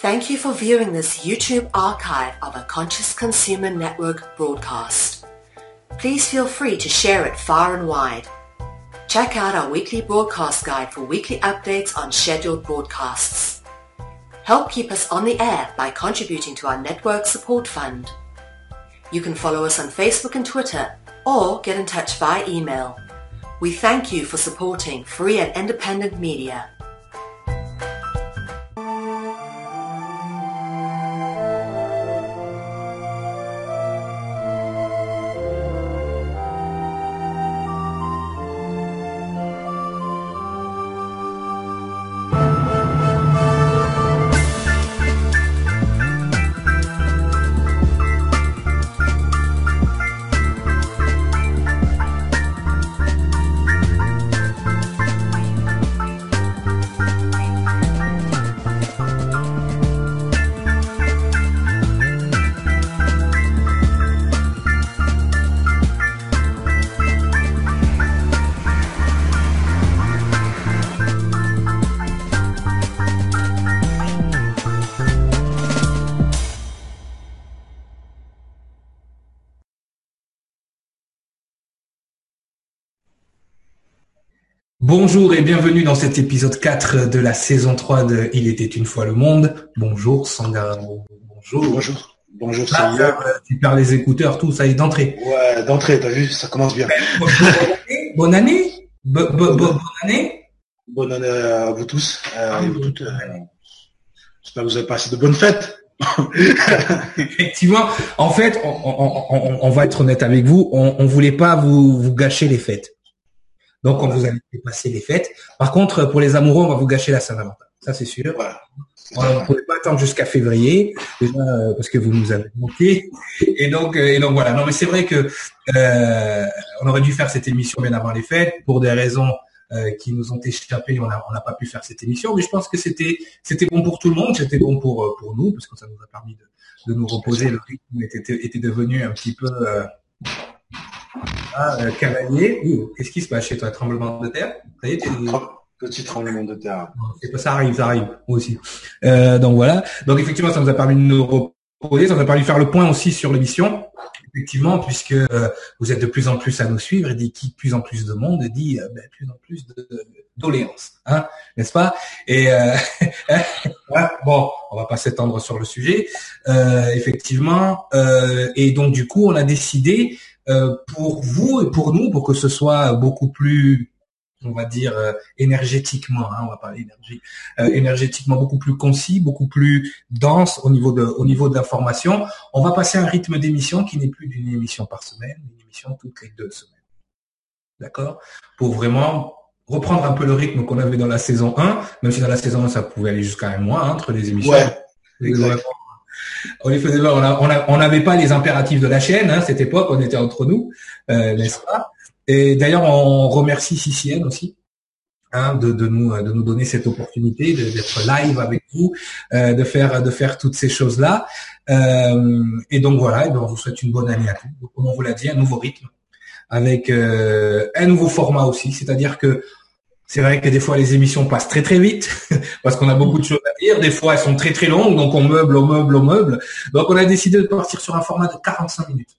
Thank you for viewing this YouTube archive of a Conscious Consumer Network broadcast. Please feel free to share it far and wide. Check out our weekly broadcast guide for weekly updates on scheduled broadcasts. Help keep us on the air by contributing to our network support fund. You can follow us on Facebook and Twitter or get in touch via email. We thank you for supporting free and independent media. Bonjour et bienvenue dans cet épisode 4 de la saison 3 de Il était une fois le monde. Bonjour Sangha. Bonjour. Bonjour. Bonjour ah, Sangha. tu perds les écouteurs, tout, ça y est d'entrée. Ouais, d'entrée, t'as vu, ça commence bien. bonne année Bonne année Bonne année à vous tous. Euh, ah, vous toutes, euh, J'espère que vous avez passé de bonnes fêtes. Effectivement, en fait, on, va être honnête avec vous, on, ne voulait pas vous gâcher les fêtes. Donc, on vous a passer les fêtes. Par contre, pour les amoureux, on va vous gâcher la Saint-Valentin. Ça, c'est sûr. Voilà. On ne pouvait pas attendre jusqu'à février, déjà, euh, parce que vous nous avez manqué. Et donc, euh, et donc voilà. Non, mais c'est vrai que euh, on aurait dû faire cette émission bien avant les fêtes pour des raisons qui nous ont échappé. On n'a on a pas pu faire cette émission, mais je pense que c'était c'était bon pour tout le monde. C'était bon pour pour nous parce que ça nous a permis de, de nous reposer. Le rythme était, était devenu un petit peu ah, euh, cavalier. Qu'est-ce qui se passe chez toi? Tremblement de terre? Ça y est, Petit tremblement de terre. C'est pas ça arrive, ça arrive moi aussi. Euh, donc voilà. Donc effectivement, ça nous a permis de nous reposer, ça nous a permis de faire le point aussi sur l'émission. Effectivement, puisque euh, vous êtes de plus en plus à nous suivre, et dit qui plus en plus de monde dit euh, ben, plus en plus de doléances, hein, n'est-ce pas? Et euh, bon, on va pas s'étendre sur le sujet. effectivement, et donc du coup, on a décidé pour vous et pour nous, pour que ce soit beaucoup plus, on va dire, euh, énergétiquement, hein, on va parler énergie, euh, énergétiquement beaucoup plus concis, beaucoup plus dense au niveau de, au niveau de l'information, on va passer un rythme d'émission qui n'est plus d'une émission par semaine, une émission toutes les deux semaines. D'accord? Pour vraiment reprendre un peu le rythme qu'on avait dans la saison 1, même si dans la saison 1, ça pouvait aller jusqu'à un mois hein, entre les émissions. Ouais, on faisait On n'avait pas les impératifs de la chaîne, hein, cette époque, on était entre nous, euh, n'est-ce pas? Et d'ailleurs, on remercie CCN aussi. Hein, de, nous de nous donner cette opportunité d'être live avec vous, euh, de faire de faire toutes ces choses là. Euh, et donc voilà, et ben, on vous souhaite une bonne année à tous. Comme on vous l'a dit, un nouveau rythme avec un nouveau format aussi, c'est-à-dire que c'est vrai que des fois les émissions passent très très vite parce qu'on a beaucoup de choses à dire. Des fois elles sont très très longues, donc on meuble, on meuble, on meuble. Donc on a décidé de partir sur un format de 45 minutes.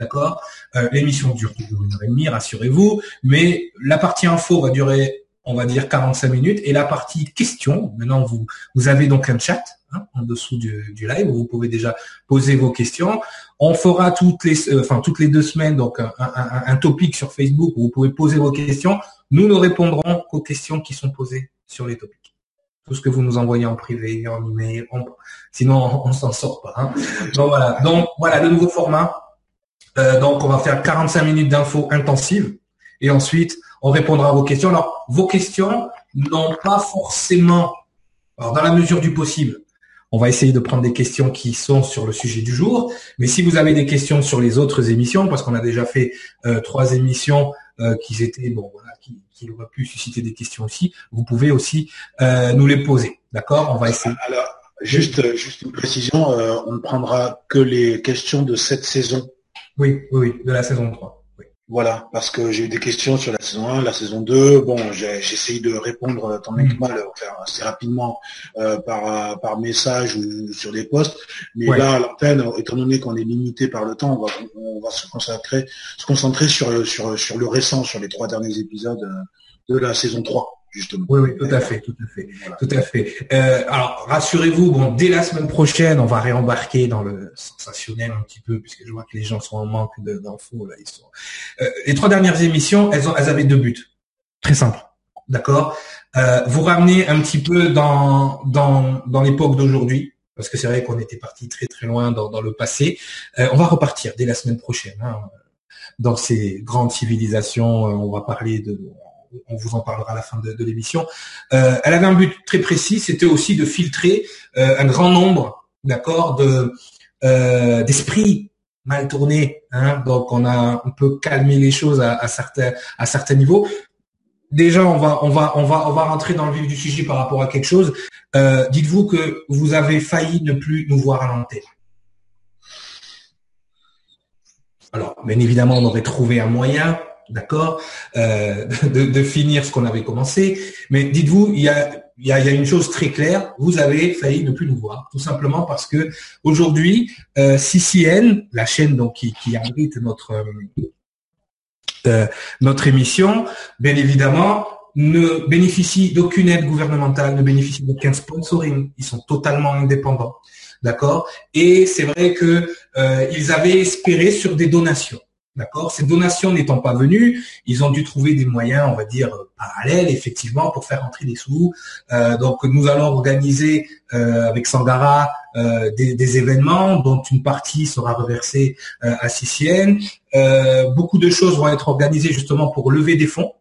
D'accord? Euh, L'émission dure toujours une heure et demie, rassurez-vous. Mais la partie info va durer, on va dire, 45 minutes. Et la partie questions, maintenant vous, vous avez donc un chat hein, en dessous du, du, live où vous pouvez déjà poser vos questions. On fera toutes les, euh, enfin toutes les deux semaines donc un, un, topic sur Facebook où vous pouvez poser vos questions. Nous ne répondrons qu'aux questions qui sont posées sur les topics. Tout ce que vous nous envoyez en privé, en email, sinon on, ne s'en sort pas. Hein. Donc voilà. Donc voilà le nouveau format. Euh, donc on va faire 45 minutes d'infos intensives et ensuite on répondra à vos questions. Alors vos questions n'ont pas forcément, dans la mesure du possible, on va essayer de prendre des questions qui sont sur le sujet du jour. Mais si vous avez des questions sur les autres émissions, parce qu'on a déjà fait euh, trois émissions euh, qui étaient bon voilà qui aurait pu susciter des questions aussi, vous pouvez aussi euh, nous les poser. D'accord? On va essayer. Alors, juste, juste une précision, euh, on ne prendra que les questions de cette saison. Oui, oui, de la saison 3. Voilà, parce que j'ai eu des questions sur la saison 1, la saison 2. Bon, j'ai essayé de répondre tant bien que mal, assez rapidement par, par message ou sur des posts. Mais là, l'antenne, étant donné qu'on est limité par le temps, on va, on va se concentrer, se concentrer sur, sur, sur le récent, sur les trois derniers épisodes de la saison 3. Justement. Oui, oui, tout à fait, tout à fait, tout à fait. Euh, alors, rassurez-vous, bon, dès la semaine prochaine, on va réembarquer dans le sensationnel un petit peu, puisque je vois que les gens sont en manque d'infos là. Ils sont. Euh, les trois dernières émissions, elles ont, elles avaient deux buts, très simple, d'accord? Euh, vous ramenez un petit peu dans dans dans l'époque d'aujourd'hui, parce que c'est vrai qu'on était parti très très loin dans, dans le passé. on va repartir dès la semaine prochaine. Hein, dans ces grandes civilisations, on va parler de on vous en parlera à la fin de, l'émission. Euh, elle avait un but très précis, c'était aussi de filtrer euh, un grand nombre, d'accord, de euh, d'esprits mal tournés. Hein. donc on a, on peut calmer les choses à, certains à certains niveaux. Déjà, on va on va on va on va rentrer dans le vif du sujet par rapport à quelque chose. Dites-vous que vous avez failli ne plus nous voir à l'antenne. Alors, bien évidemment, on aurait trouvé un moyen d'accord, euh, de, finir ce qu'on avait commencé. Mais dites-vous, il y a, une chose très claire, vous avez failli ne plus nous voir, tout simplement parce que aujourd'hui, euh, CCN, la chaîne donc qui, qui abrite notre euh, notre émission, bien évidemment, ne bénéficie d'aucune aide gouvernementale, ne bénéficie d'aucun sponsoring. Ils sont totalement indépendants, d'accord? Et c'est vrai que ils avaient espéré sur des donations. D'accord Ces donations n'étant pas venues, ils ont dû trouver des moyens, on va dire, parallèles, effectivement, pour faire entrer des sous. Euh, donc, nous allons organiser euh, avec Sangara euh, des, événements dont une partie sera reversée à Sicienne. beaucoup de choses vont être organisées justement pour lever des fonds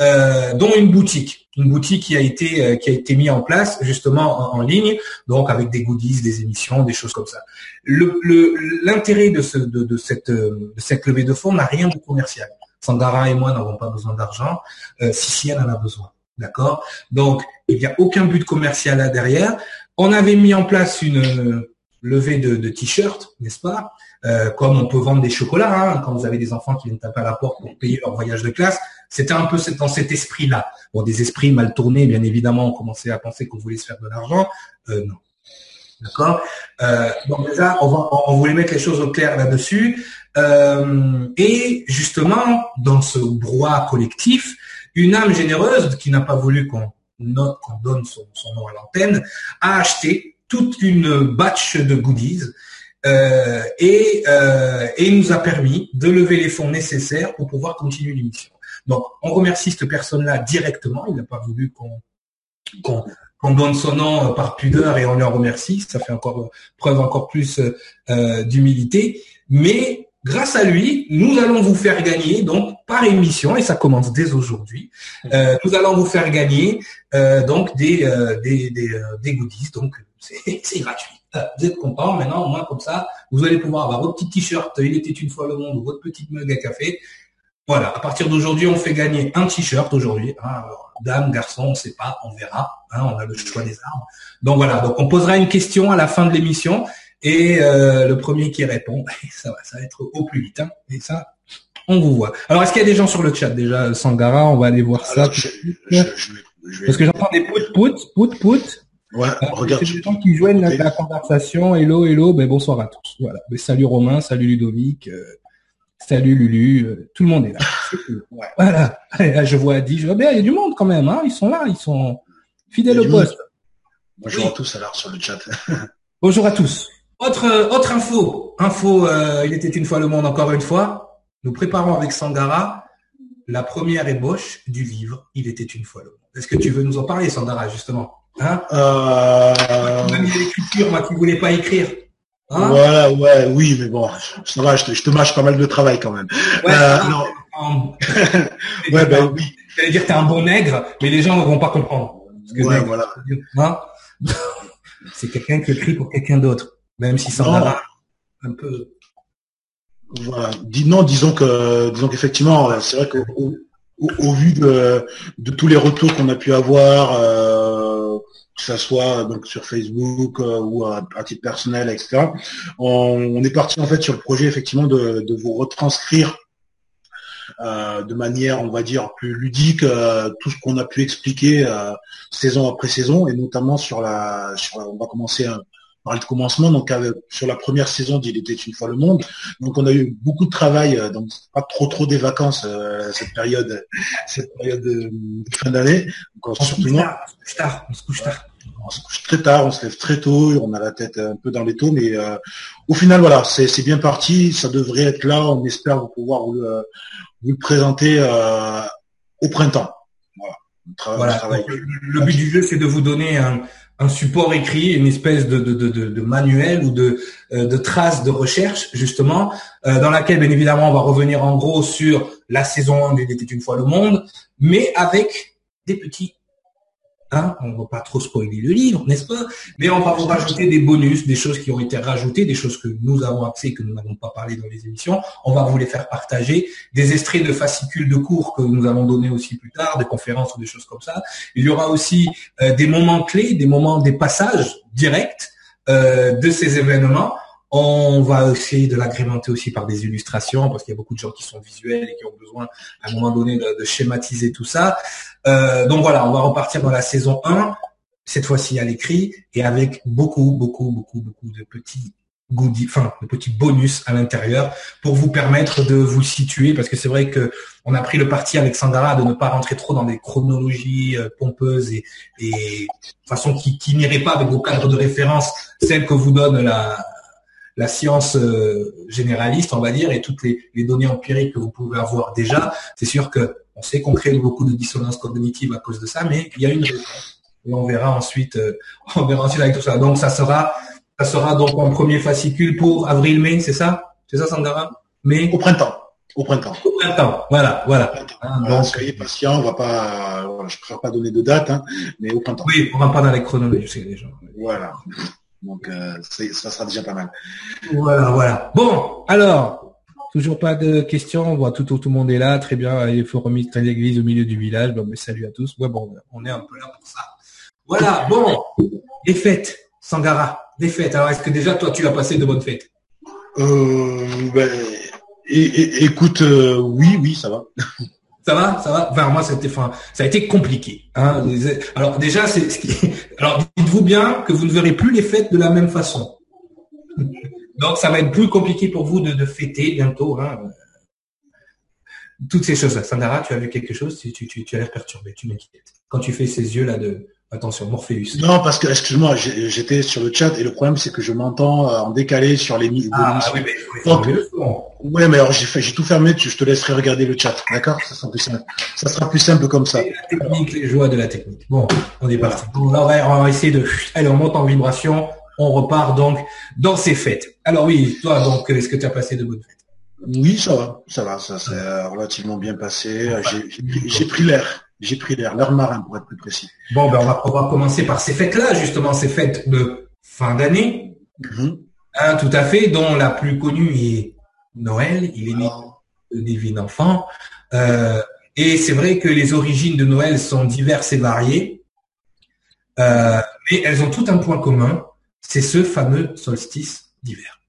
euh, dont une boutique, une boutique qui a été euh, qui a été mise en place justement en, ligne, donc avec des goodies, des émissions, des choses comme ça. L'intérêt de, ce, de, cette levée de fonds n'a rien de commercial. Sangara et moi n'avons pas besoin d'argent. Euh, si elle en a besoin, d'accord? Donc il n'y a aucun but commercial là derrière. On avait mis en place une levée de, de t-shirts, n'est-ce pas? Euh, Comme on peut vendre des chocolats hein, quand vous avez des enfants qui viennent taper à la porte pour payer leur voyage de classe. C'était un peu dans cet esprit-là. Bon, des esprits mal tournés, bien évidemment, on commençait à penser qu'on voulait se faire de l'argent. Euh, non. D'accord? Euh, Donc déjà, on, voulait mettre les choses au clair là-dessus. Euh, et justement, dans ce brouhaha collectif, une âme généreuse qui n'a pas voulu qu'on qu'on donne son, nom à l'antenne, a acheté toute une batch de goodies euh, et, euh, et nous a permis de lever les fonds nécessaires pour pouvoir continuer l'émission. Donc, on remercie cette personne-là directement. Il n'a pas voulu qu'on qu'on donne son nom euh, par pudeur et on le remercie. Ça fait encore preuve encore plus euh, d'humilité. Mais grâce à lui, nous allons vous faire gagner donc par émission et ça commence dès aujourd'hui. Euh, nous allons vous faire gagner donc des des, des, des goodies. Donc c'est gratuit. Vous êtes content maintenant, au moins comme ça, vous allez pouvoir avoir votre petit t-shirt. Il était une fois le monde ou votre petite mug à café voilà, à partir d'aujourd'hui, on fait gagner un t-shirt aujourd'hui. Hein, dame, garçon, on ne sait pas, on verra. Hein, on a le choix des armes. Donc voilà, donc on posera une question à la fin de l'émission et euh, le premier qui répond, ça va, ça va être au plus vite. Hein, et ça, on vous voit. Alors, est-ce qu'il y a des gens sur le chat déjà Sangara, on va aller voir ça. Parce que j'entends des pout pout pout pout. Ouais, euh, regarde. des gens qui joignent la, conversation. Hello, hello. Ben bonsoir à tous. Voilà. Ben, salut Romain, salut Ludovic. Euh, Salut Lulu, euh, tout le monde est là. Voilà. je vois Adi, je vois bien, il y a du monde quand même, hein. Ils sont là, ils sont fidèles au poste. Bonjour à tous alors sur le chat. Bonjour à tous. Autre euh, autre info, info, il était une fois le monde encore une fois. Nous préparons avec Sangara la première ébauche du livre Il était une fois le monde. Est-ce que tu veux nous en parler, Sangara, justement? Hein euh... l'écriture, moi qui voulais pas écrire. Hein voilà, ouais, oui, mais bon, ça va, je te, je te mâche pas mal de travail quand même. Ouais, euh, non. ouais, ben oui. J'allais dire que t'es un bon nègre, mais les gens ne vont pas comprendre. ouais, voilà. Hein c'est quelqu'un qui écrit pour quelqu'un d'autre, même si ça va un peu. Voilà. non, disons que, disons qu'effectivement, c'est vrai qu'au au, au, vu de, de tous les retours qu'on a pu avoir. Euh, que ce soit donc sur Facebook euh, ou à, titre personnel, etc. On, est parti en fait sur le projet effectivement de, vous retranscrire de manière, on va dire, plus ludique tout ce qu'on a pu expliquer saison après saison, et notamment sur la, sur on va commencer par le commencement, donc sur la première saison d'Il était une fois le monde. Donc on a eu beaucoup de travail, donc pas trop trop des vacances cette période, cette période de, fin d'année. On, se couche tard, on se couche tard on se couche très tard, on se lève très tôt, on a la tête un peu dans les taux, mais euh, au final, voilà, c'est bien parti, ça devrait être là, on espère pouvoir vous, le présenter euh, au printemps. Voilà. le, but du jeu, c'est de vous donner un, support écrit, une espèce de, manuel ou de, euh, de traces de recherche, justement, dans laquelle, bien évidemment, on va revenir en gros sur la saison 1 d'Il était une fois le monde, mais avec des petits Hein, on ne va pas trop spoiler le livre, n'est-ce pas? Mais on va vous rajouter des bonus, des choses qui ont été rajoutées, des choses que nous avons accès que nous n'avons pas parlé dans les émissions. On va vous les faire partager, des extraits de fascicules de cours que nous allons donner aussi plus tard, des conférences ou des choses comme ça. Il y aura aussi euh, des moments clés, des moments, des passages directs euh, de ces événements on va essayer de l'agrémenter aussi par des illustrations parce qu'il y a beaucoup de gens qui sont visuels et qui ont besoin à un moment donné de, schématiser tout ça. Euh, donc voilà, on va repartir dans la saison 1, cette fois-ci à l'écrit et avec beaucoup, beaucoup, beaucoup, beaucoup de petits goodies, enfin de petits bonus à l'intérieur pour vous permettre de vous situer parce que c'est vrai que on a pris le parti avec Sandara de ne pas rentrer trop dans des chronologies euh, pompeuses et, de façon qui n'irait pas avec vos cadres de référence, celles que vous donne la la science euh, généraliste, on va dire, et toutes les, données empiriques que vous pouvez avoir déjà, c'est sûr que on sait qu'on crée beaucoup de dissonance cognitive à cause de ça, mais il y a une raison. Et on verra ensuite, euh, on verra ensuite avec tout ça. Donc ça sera, ça sera donc en premier fascicule pour avril-mai, c'est ça? C'est ça, Sandara Mais au printemps. Au printemps. Au printemps, voilà, voilà. Hein, donc, soyez patient, on va pas, je préfère pas donner de date, hein, mais au printemps. Oui, on va pas dans les chronologies, déjà. Voilà. Donc, euh, ça sera déjà pas mal. Voilà, voilà. Bon, alors, toujours pas de questions. On voit tout, tout, le monde est là. Très bien. Il faut remettre l'église au milieu du village. Bon, mais salut à tous. Ouais, bon, on est un peu là pour ça. Voilà, bon. Les fêtes, Sangara. Les fêtes. Alors, est-ce que déjà, toi, tu as passé de bonnes fêtes? Euh, ben, écoute, euh, oui, oui, ça va. Ça va, ça va. Enfin, moi, c'était, enfin, ça a été compliqué. Hein. Alors déjà, c'est, alors dites-vous bien que vous ne verrez plus les fêtes de la même façon. Donc, ça va être plus compliqué pour vous de, fêter bientôt. Hein. Toutes ces choses-là. Sandara, tu as vu quelque chose? Tu, tu, tu as l'air perturbé. Tu m'inquiètes. Quand tu fais ces yeux là de, Attention, Morpheus. Non, parce que, excuse-moi, j'étais sur le chat et le problème, c'est que je m'entends euh, en décalé sur les Ah, oui, mais ouais, mais alors j'ai fait, j'ai tout fermé, je te laisserai regarder le chat, d'accord? Ça sera plus simple. Ça sera plus simple comme ça. La technique, les joies de la technique. Bon, on est parti. on va essayer de, allez, on monte en vibration, on repart donc dans ces fêtes. Alors oui, toi, donc, est-ce que tu as passé de bonnes fêtes? Oui, ça va, ça va, ça s'est relativement bien passé. J'ai pris l'air. J'ai pris l'air, l'heure marin pour être plus précis. Bon, ben on va, on commencer par ces fêtes-là, justement, ces fêtes de fin d'année. Mm-hmm. Hein, tout à fait, dont la plus connue est Noël. Il est né de divin enfant. Euh, et c'est vrai que les origines de Noël sont diverses et variées, euh, mais elles ont tout un point commun, c'est ce fameux solstice d'hiver.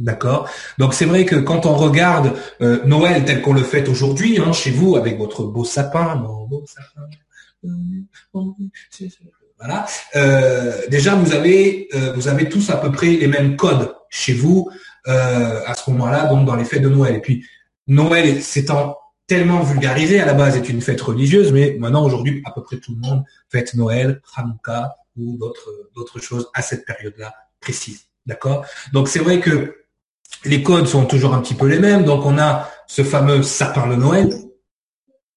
D'accord. Donc c'est vrai que quand on regarde euh, Noël tel qu'on le fait aujourd'hui, hein, chez vous, avec votre beau sapin, sapin, voilà. Euh, déjà vous avez euh, vous avez tous à peu près les mêmes codes chez vous à ce moment-là, donc dans les fêtes de Noël. Et puis Noël s'étant tellement vulgarisé à la base est une fête religieuse, mais maintenant aujourd'hui à peu près tout le monde fête Noël, Hanouka ou d'autres d'autres choses à cette période-là précise. D'accord? Donc c'est vrai que les codes sont toujours un petit peu les mêmes. Donc on a ce fameux sapin de Noël,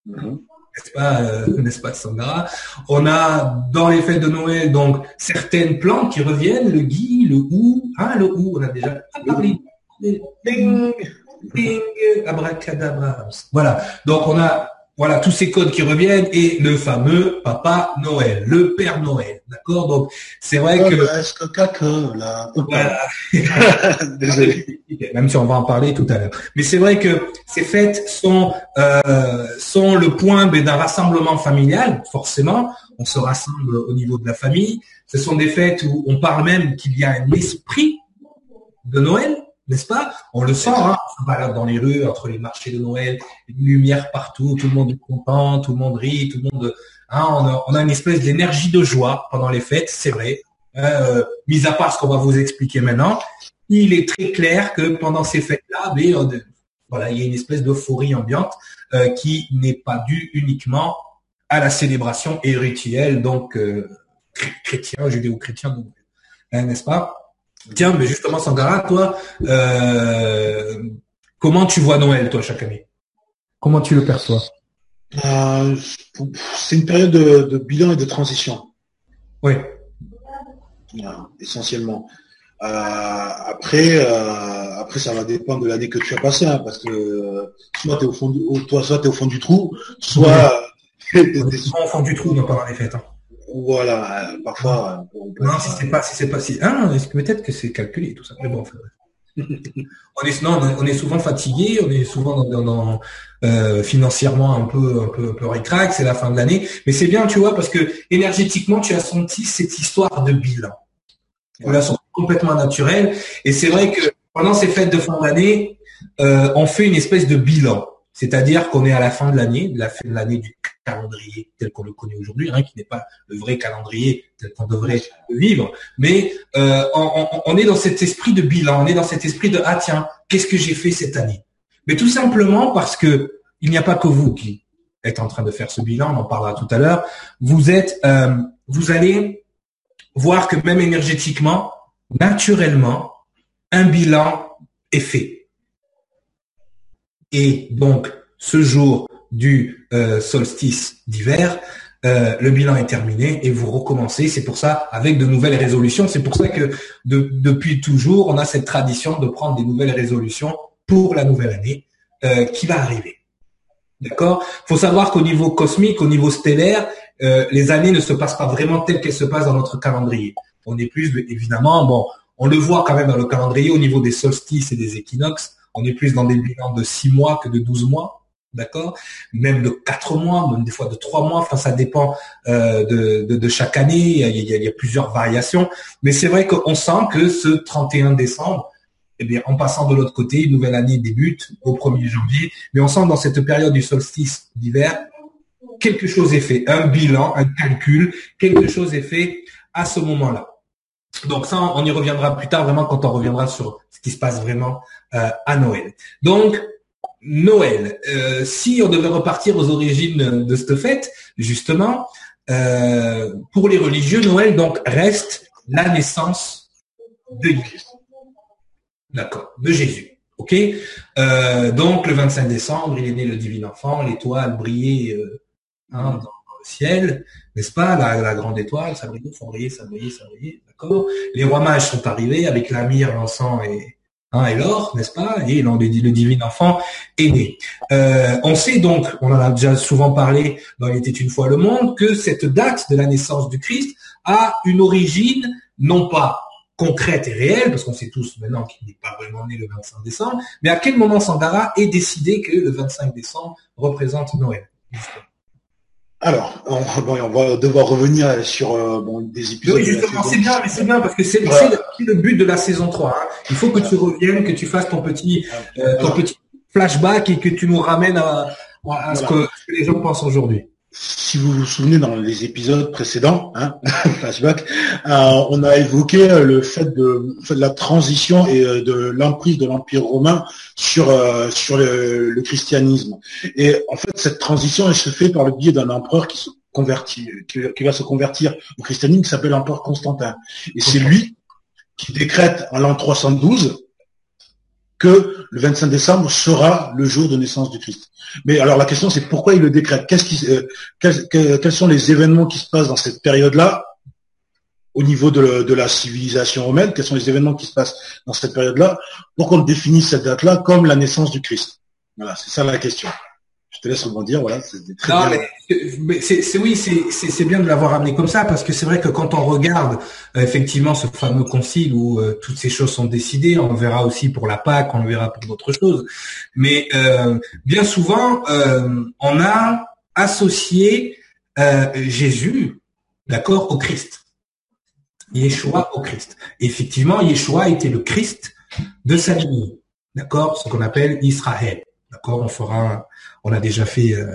mhm. n'est-ce pas, euh, n'est-ce pas, Sandra? On a dans les fêtes de Noël donc certaines plantes qui reviennent, le gui, le hou, hein, le hou, on a déjà parlé. Ding, ding, abracadabra. Voilà. Donc on a voilà, tous ces codes qui reviennent et le fameux Papa Noël, le Père Noël. D'accord? Donc, c'est vrai que... que là Désolé. Même si on va en parler tout à l'heure. Mais c'est vrai que ces fêtes sont, euh, sont le point ben, d'un rassemblement familial, forcément. On se rassemble au niveau de la famille. Ce sont des fêtes où on parle même qu'il y a un esprit de Noël. N'est-ce pas? On le sent, hein. On se balade dans les rues, entre les marchés de Noël, une lumière partout, tout le monde est content, tout le monde rit, tout le monde... Hein, on, a, une espèce d'énergie de joie pendant les fêtes, c'est vrai. Euh, mis à part ce qu'on va vous expliquer maintenant, il est très clair que pendant ces fêtes-là, euh, il y a une espèce d'euphorie ambiante euh, qui n'est pas due uniquement à la célébration et donc euh, chrétien, judéo-chrétien, hein, n'est-ce pas? Tiens, mais justement, Sangara, toi, euh, comment tu vois Noël, toi, chaque année? Comment tu le perçois? Euh, C'est une période de, bilan et de transition. Oui. essentiellement. Euh, après, après, ça va dépendre de l'année que tu as passée, hein, parce que soit tu es au fond du, toi, soit es au fond du trou, soit au fond du trou pendant les fêtes. Hein. Voilà, euh, parfois. Euh, non, si c'est pas, si c'est pas si. Ah, peut-être que c'est calculé tout ça. Mais bon, on est, non, on est souvent fatigué, on est souvent dans, euh, financièrement un peu, un peu, un peu récrac, c'est la fin de l'année. Mais c'est bien, tu vois, parce que énergétiquement, tu as senti cette histoire de bilan. Tu l'as senti complètement naturel. Et c'est vrai que pendant ces fêtes de fin d'année, on fait une espèce de bilan. C'est-à-dire qu'on est à la fin de l'année, la fin de l'année du calendrier tel qu'on le connaît aujourd'hui, hein, qui n'est pas le vrai calendrier tel qu'on devrait vivre, mais euh, on, est dans cet esprit de bilan, on est dans cet esprit de ah tiens, qu'est-ce que j'ai fait cette année? Mais tout simplement parce que il n'y a pas que vous qui êtes en train de faire ce bilan, on en parlera tout à l'heure. Vous êtes, euh, vous allez voir que même énergétiquement, naturellement, un bilan est fait. Et donc, ce jour du euh, solstice d'hiver, euh, le bilan est terminé et vous recommencez. C'est pour ça, avec de nouvelles résolutions, c'est pour ça que depuis toujours, on a cette tradition de prendre des nouvelles résolutions pour la nouvelle année euh, qui va arriver. D'accord? Faut savoir qu'au niveau cosmique, au niveau stellaire, les années ne se passent pas vraiment telles qu'elles se passent dans notre calendrier. On est plus, évidemment, bon, on le voit quand même dans le calendrier au niveau des solstices et des équinoxes on est plus dans des bilans de six mois que de 12 mois, d'accord? Même de quatre mois, même des fois de trois mois. Enfin, ça dépend euh, de, chaque année. Il y, a, plusieurs variations, mais c'est vrai qu'on sent que ce 31 décembre, eh bien, en passant de l'autre côté, une nouvelle année débute au 1er janvier. Mais on sent dans cette période du solstice d'hiver, quelque chose est fait, un bilan, un calcul, quelque chose est fait à ce moment-là. Donc ça, on y reviendra plus tard, vraiment quand on reviendra sur ce qui se passe vraiment à Noël. Donc Noël, euh, si on devait repartir aux origines de cette fête, justement, euh, pour les religieux, Noël donc reste la naissance de Jésus. D'accord, de Jésus. Ok. donc le 25 décembre, il est né le divin enfant, l'étoile brillait hein, dans, le ciel, n'est-ce pas? La, grande étoile, ça brillait, ça brillait, ça brillait, ça brillait. D'accord. Les rois mages sont arrivés avec la myrrhe, l'encens et Et l'or, n'est-ce pas? Et le divin enfant est né. Euh, on sait donc, on en a déjà souvent parlé dans Il était une fois le monde, que cette date de la naissance du Christ a une origine non pas concrète et réelle, parce qu'on sait tous maintenant qu'il n'est pas vraiment né le 25 décembre, mais à quel moment Sandara est décidé que le 25 décembre représente Noël? Alors, on, va devoir revenir sur euh, des épisodes. Oui, justement, c'est bien, mais c'est bien parce que c'est le, but de la saison 3. Hein. Il faut que tu reviennes, que tu fasses ton petit, euh, ton petit flashback et que tu nous ramènes à, ce que les gens pensent aujourd'hui si vous vous souvenez dans les épisodes précédents, hein, flashback, euh, on a évoqué euh, le fait de, la transition et euh, de l'emprise de l'Empire romain sur sur le, christianisme. Et en fait, cette transition, elle se fait par le biais d'un empereur qui se convertit, qui, va se convertir au christianisme, qui s'appelle l'empereur Constantin. Et c'est lui qui décrète en l'an 312 que le 25 décembre sera le jour de naissance du Christ. Mais alors la question c'est pourquoi il le décrète? Euh, quels, sont les événements qui se passent dans cette période-là au niveau de, la civilisation romaine? Quels sont les événements qui se passent dans cette période-là pour qu'on définisse cette date-là comme la naissance du Christ? Voilà, c'est ça la question te laisse rebondir. Voilà, c'est oui, c'est bien de l'avoir amené comme ça parce que c'est vrai que quand on regarde euh, effectivement ce fameux concile où euh, toutes ces choses sont décidées, on verra aussi pour la Pâque, on le verra pour d'autres choses, mais euh, bien souvent on a associé Jésus, d'accord, au Christ. Yeshua au Christ. effectivement, Yeshua était le Christ de s'aligner. D'accord Ce qu'on appelle Israël. D'accord On fera, on a déjà fait euh,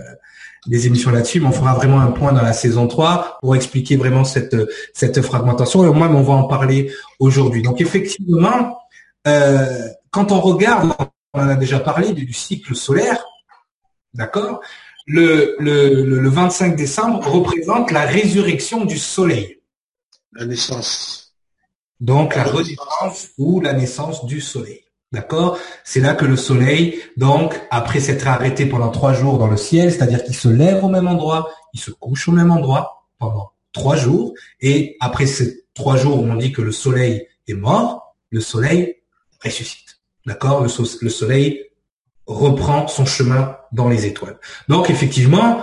des émissions là-dessus, mais on fera vraiment un point dans la saison 3 pour expliquer vraiment cette, cette fragmentation. Et au moins, on va en parler aujourd'hui. Donc effectivement, euh, quand on regarde, on en a déjà parlé du, cycle solaire, d'accord? Le, le, le 25 décembre représente la résurrection du soleil. La naissance. Donc la renaissance ou la naissance du soleil. D'accord? C'est là que le soleil, donc, après s'être arrêté pendant trois jours dans le ciel, c'est-à-dire qu'il se lève au même endroit, il se couche au même endroit pendant trois jours, et après ces trois jours où on dit que le soleil est mort, le soleil ressuscite. D'accord? Le, le soleil reprend son chemin dans les étoiles. Donc, effectivement,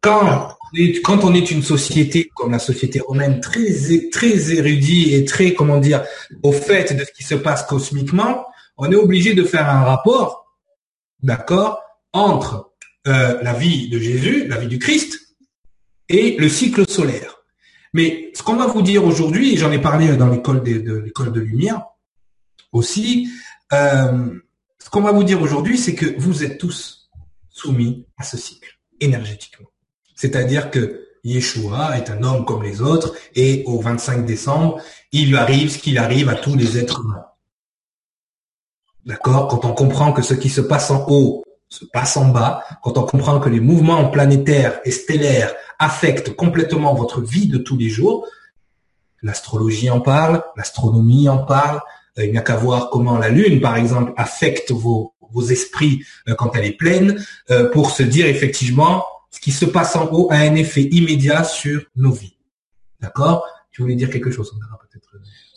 quand quand on est une société comme la société romaine très très érudite et très comment dire au fait de ce qui se passe cosmiquement, on est obligé de faire un rapport, d'accord, entre euh, la vie de Jésus, la vie du Christ et le cycle solaire. Mais ce qu'on va vous dire aujourd'hui, et j'en ai parlé dans l'école de, l'école de lumière aussi, euh, ce qu'on va vous dire aujourd'hui, c'est que vous êtes tous soumis à ce cycle énergétiquement. C'est-à-dire que Yeshua est un homme comme les autres et au 25 décembre, il lui arrive ce qu'il arrive à tous les êtres humains. D'accord? Quand on comprend que ce qui se passe en haut se passe en bas, quand on comprend que les mouvements planétaires et stellaires affectent complètement votre vie de tous les jours, l'astrologie en parle, l'astronomie en parle, euh, il n'y a qu'à voir comment la Lune, par exemple, affecte vos, vos esprits euh, quand elle est pleine, euh, pour se dire effectivement, ce qui se passe en haut a un effet immédiat sur nos vies. D'accord? Tu voulais dire quelque chose, verra peut-être?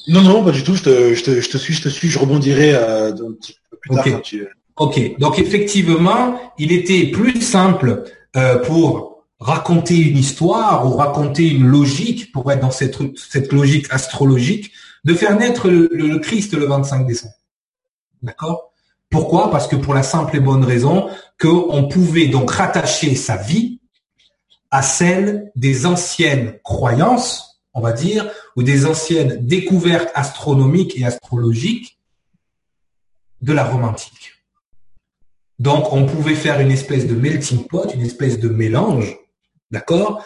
Non, non, pas du tout. Je te, je te, je te suis, je te suis. Je rebondirai euh, un petit peu plus tard. tu... Ok. Donc effectivement, il était plus simple euh, pour raconter une histoire ou raconter une logique, pour être dans cette, cette logique astrologique, de faire naître le, le Christ le 25 décembre. D'accord? Pourquoi? Parce que pour la simple et bonne raison qu'on pouvait donc rattacher sa vie à celle des anciennes croyances, on va dire, ou des anciennes découvertes astronomiques et astrologiques de la Rome antique. Donc on pouvait faire une espèce de melting pot, une espèce de mélange, d'accord?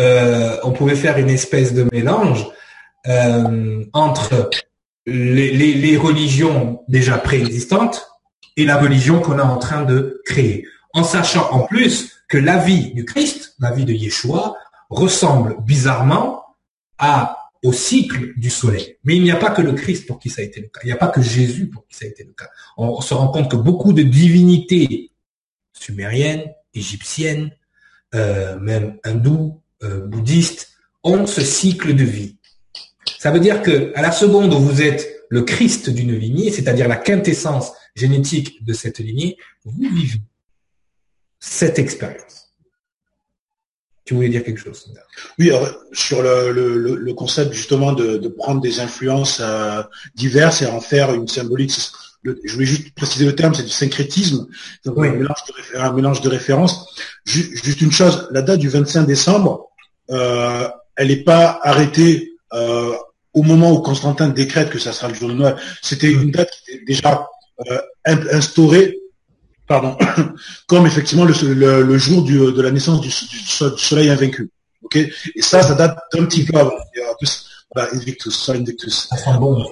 Euh, On pouvait faire une espèce de mélange euh, entre les religions déjà préexistantes, et la religion qu'on est en train de créer. En sachant en plus que la vie du Christ, la vie de Yeshua, ressemble bizarrement à, au cycle du soleil. Mais il n'y a pas que le Christ pour qui ça a été le cas. Il n'y a pas que Jésus pour qui ça a été le cas. On se rend compte que beaucoup de divinités sumériennes, égyptiennes, euh, même hindoues, euh, bouddhistes, ont ce cycle de vie. Ça veut dire que à la seconde où vous êtes le Christ d'une lignée, c'est-à-dire la quintessence génétique de cette lignée, vous vivez cette expérience. Tu voulais dire quelque chose Oui, sur le, concept justement de, prendre des influences euh, diverses et en faire une symbolique. je voulais juste préciser le terme, c'est du syncrétisme, donc un, mélange de, références. Juste, une chose, la date du 25 décembre, euh, elle n'est pas arrêtée euh, au moment où Constantin décrète que ça sera le jour de Noël. C'était une date qui était déjà instauré pardon, comme effectivement le, le, jour du, de la naissance du, soleil invaincu. Et ça, ça date d'un petit peu avant. Voilà, Invictus, Sol Invictus. Ça bon,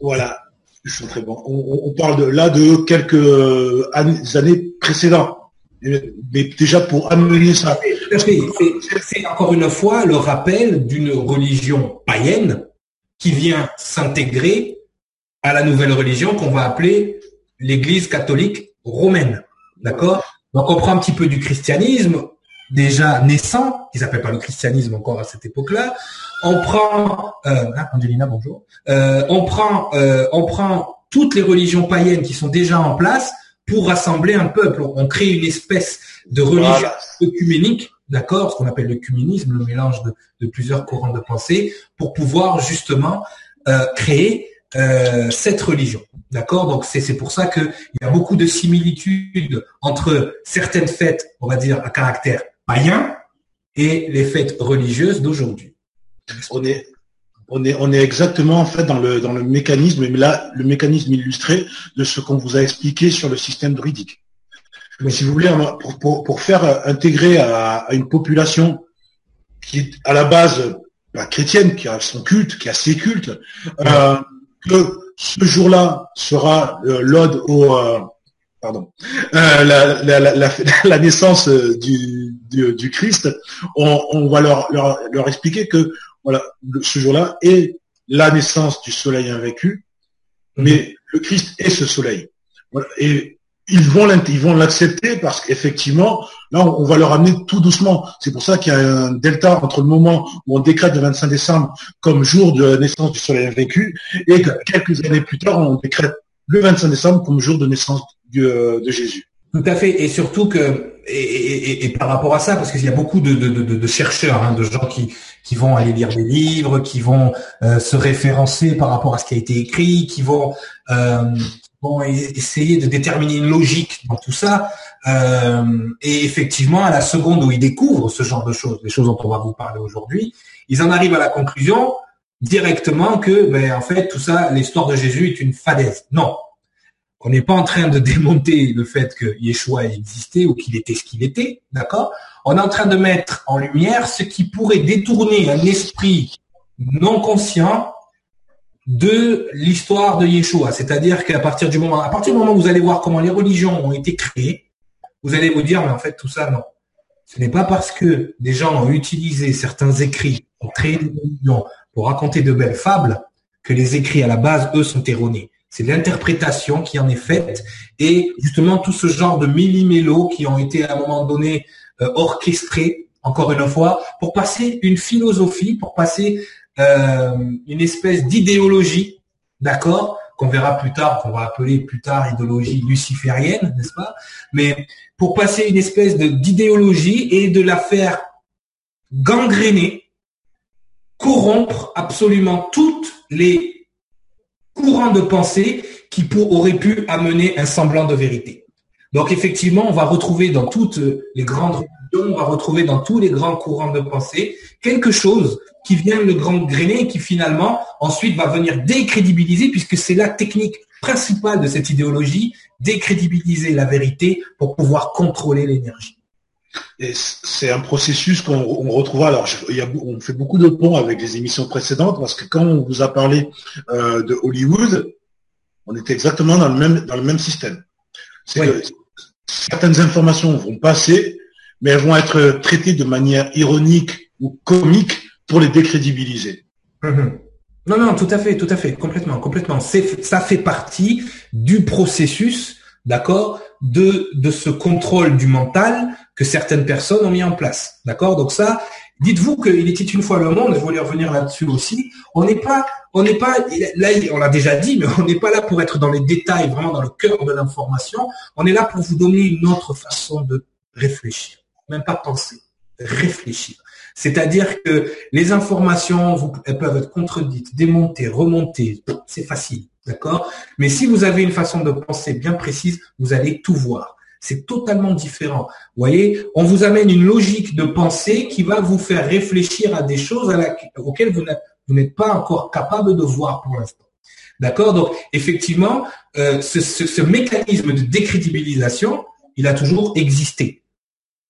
Voilà, je suis très bon. On, parle de, là de quelques années précédentes. Mais déjà pour amener ça. C'est encore une fois le rappel d'une religion païenne qui vient s'intégrer à la nouvelle religion qu'on va appeler l'Église catholique romaine. D'accord? Donc on prend un petit peu du christianisme déjà naissant, qui s'appelle pas le christianisme encore à cette époque-là. On prend, euh, ah, Angelina, bonjour. Euh, on prend, euh, on prend toutes les religions païennes qui sont déjà en place pour rassembler un peuple. On crée une espèce de religion œcuménique, d'accord, ce qu'on appelle l'œcuménisme, le mélange de, de, plusieurs courants de pensée, pour pouvoir justement euh, créer euh, cette religion. D'accord? Donc c'est pour ça qu'il y a beaucoup de similitudes entre certaines fêtes, on va dire, à caractère païen et les fêtes religieuses d'aujourd'hui. On est, on est, on est exactement en fait dans le, dans le mécanisme, mais là, le mécanisme illustré de ce qu'on vous a expliqué sur le système druidique. Mais si vous voulez, pour, pour, faire intégrer à, une population qui est à la base bah, chrétienne, qui a son culte, qui a ses cultes, euh, que ce jour-là sera euh, l'ode au euh, pardon euh, la, la, la, la, naissance du, du, du Christ, on, on va leur, leur, leur expliquer que voilà, ce jour-là est la naissance du soleil invaincu, mhm. mais le Christ est ce soleil. Et ils vont l'accepter parce qu'effectivement, là, on va leur amener tout doucement. C'est pour ça qu'il y a un delta entre le moment où on décrète le 25 décembre comme jour de naissance du soleil invaincu et que quelques années plus tard, on décrète le 25 décembre comme jour de naissance de Jésus. Tout à fait, et surtout que, et, par rapport à ça, parce qu'il y a beaucoup de, chercheurs, hein, de gens qui, qui vont aller lire des livres, qui vont euh, se référencer par rapport à ce qui a été écrit, qui vont, euh, vont essayer de déterminer une logique dans tout ça. Euh, et effectivement, à la seconde où ils découvrent ce genre de choses, les choses dont on va vous parler aujourd'hui, ils en arrivent à la conclusion directement que, ben, en fait, tout ça, l'histoire de Jésus est une fadaise. Non, on n'est pas en train de démonter le fait que Yeshua existait ou qu'il était ce qu'il était, d'accord? On est en train de mettre en lumière ce qui pourrait détourner un esprit non conscient de l'histoire de Yeshua. C'est-à-dire qu'à partir du moment, à partir du moment où vous allez voir comment les religions ont été créées, vous allez vous dire, mais en fait, tout ça, non. Ce n'est pas parce que des gens ont utilisé certains écrits pour créer des religions, pour raconter de belles fables, que les écrits à la base, eux, sont erronés. C'est l'interprétation qui en est faite et justement tout ce genre de millimélos qui ont été à un moment donné euh, orchestrés, encore une fois, pour passer une philosophie, pour passer une espèce d'idéologie, d'accord, qu'on verra plus tard, qu'on va appeler plus tard idéologie luciférienne, n'est-ce pas? Mais pour passer une espèce d'idéologie et de la faire gangréner, corrompre absolument toutes les courant de pensée qui pour, aurait pu amener un semblant de vérité. Donc effectivement, on va retrouver dans toutes les grandes religions, on va retrouver dans tous les grands courants de pensée quelque chose qui vient le grand grainer et qui finalement ensuite va venir décrédibiliser puisque c'est la technique principale de cette idéologie, décrédibiliser la vérité pour pouvoir contrôler l'énergie. Et c'est un processus qu'on retrouvera. Alors, il y a, on fait beaucoup de ponts avec les émissions précédentes parce que quand on vous a parlé euh, de Hollywood, on était exactement dans le même dans le même système. certaines informations vont passer, mais elles vont être traitées de manière ironique ou comique pour les décrédibiliser. Mhm. Non, non, tout à fait, tout à fait, complètement, complètement. Ça fait partie du processus, d'accord, de, de ce contrôle du mental que certaines personnes ont mis en place. D'accord Donc ça, dites-vous qu'il était une fois le monde, je voulais revenir là-dessus aussi, on n'est pas, on n'est pas, là, on l'a déjà dit, mais on n'est pas là pour être dans les détails, vraiment dans le cœur de l'information. On est là pour vous donner une autre façon de réfléchir. Même pas penser, réfléchir. C'est-à-dire que les informations, elles peuvent être contredites, démontées, remontées, c'est facile. D'accord? Mais si vous avez une façon de penser bien précise, vous allez tout voir. C'est totalement différent. Vous voyez, on vous amène une logique de pensée qui va vous faire réfléchir à des choses auxquelles vous n'êtes pas encore capable de voir pour l'instant. D'accord? Donc, effectivement, euh, ce, mécanisme de décrédibilisation, il a toujours existé.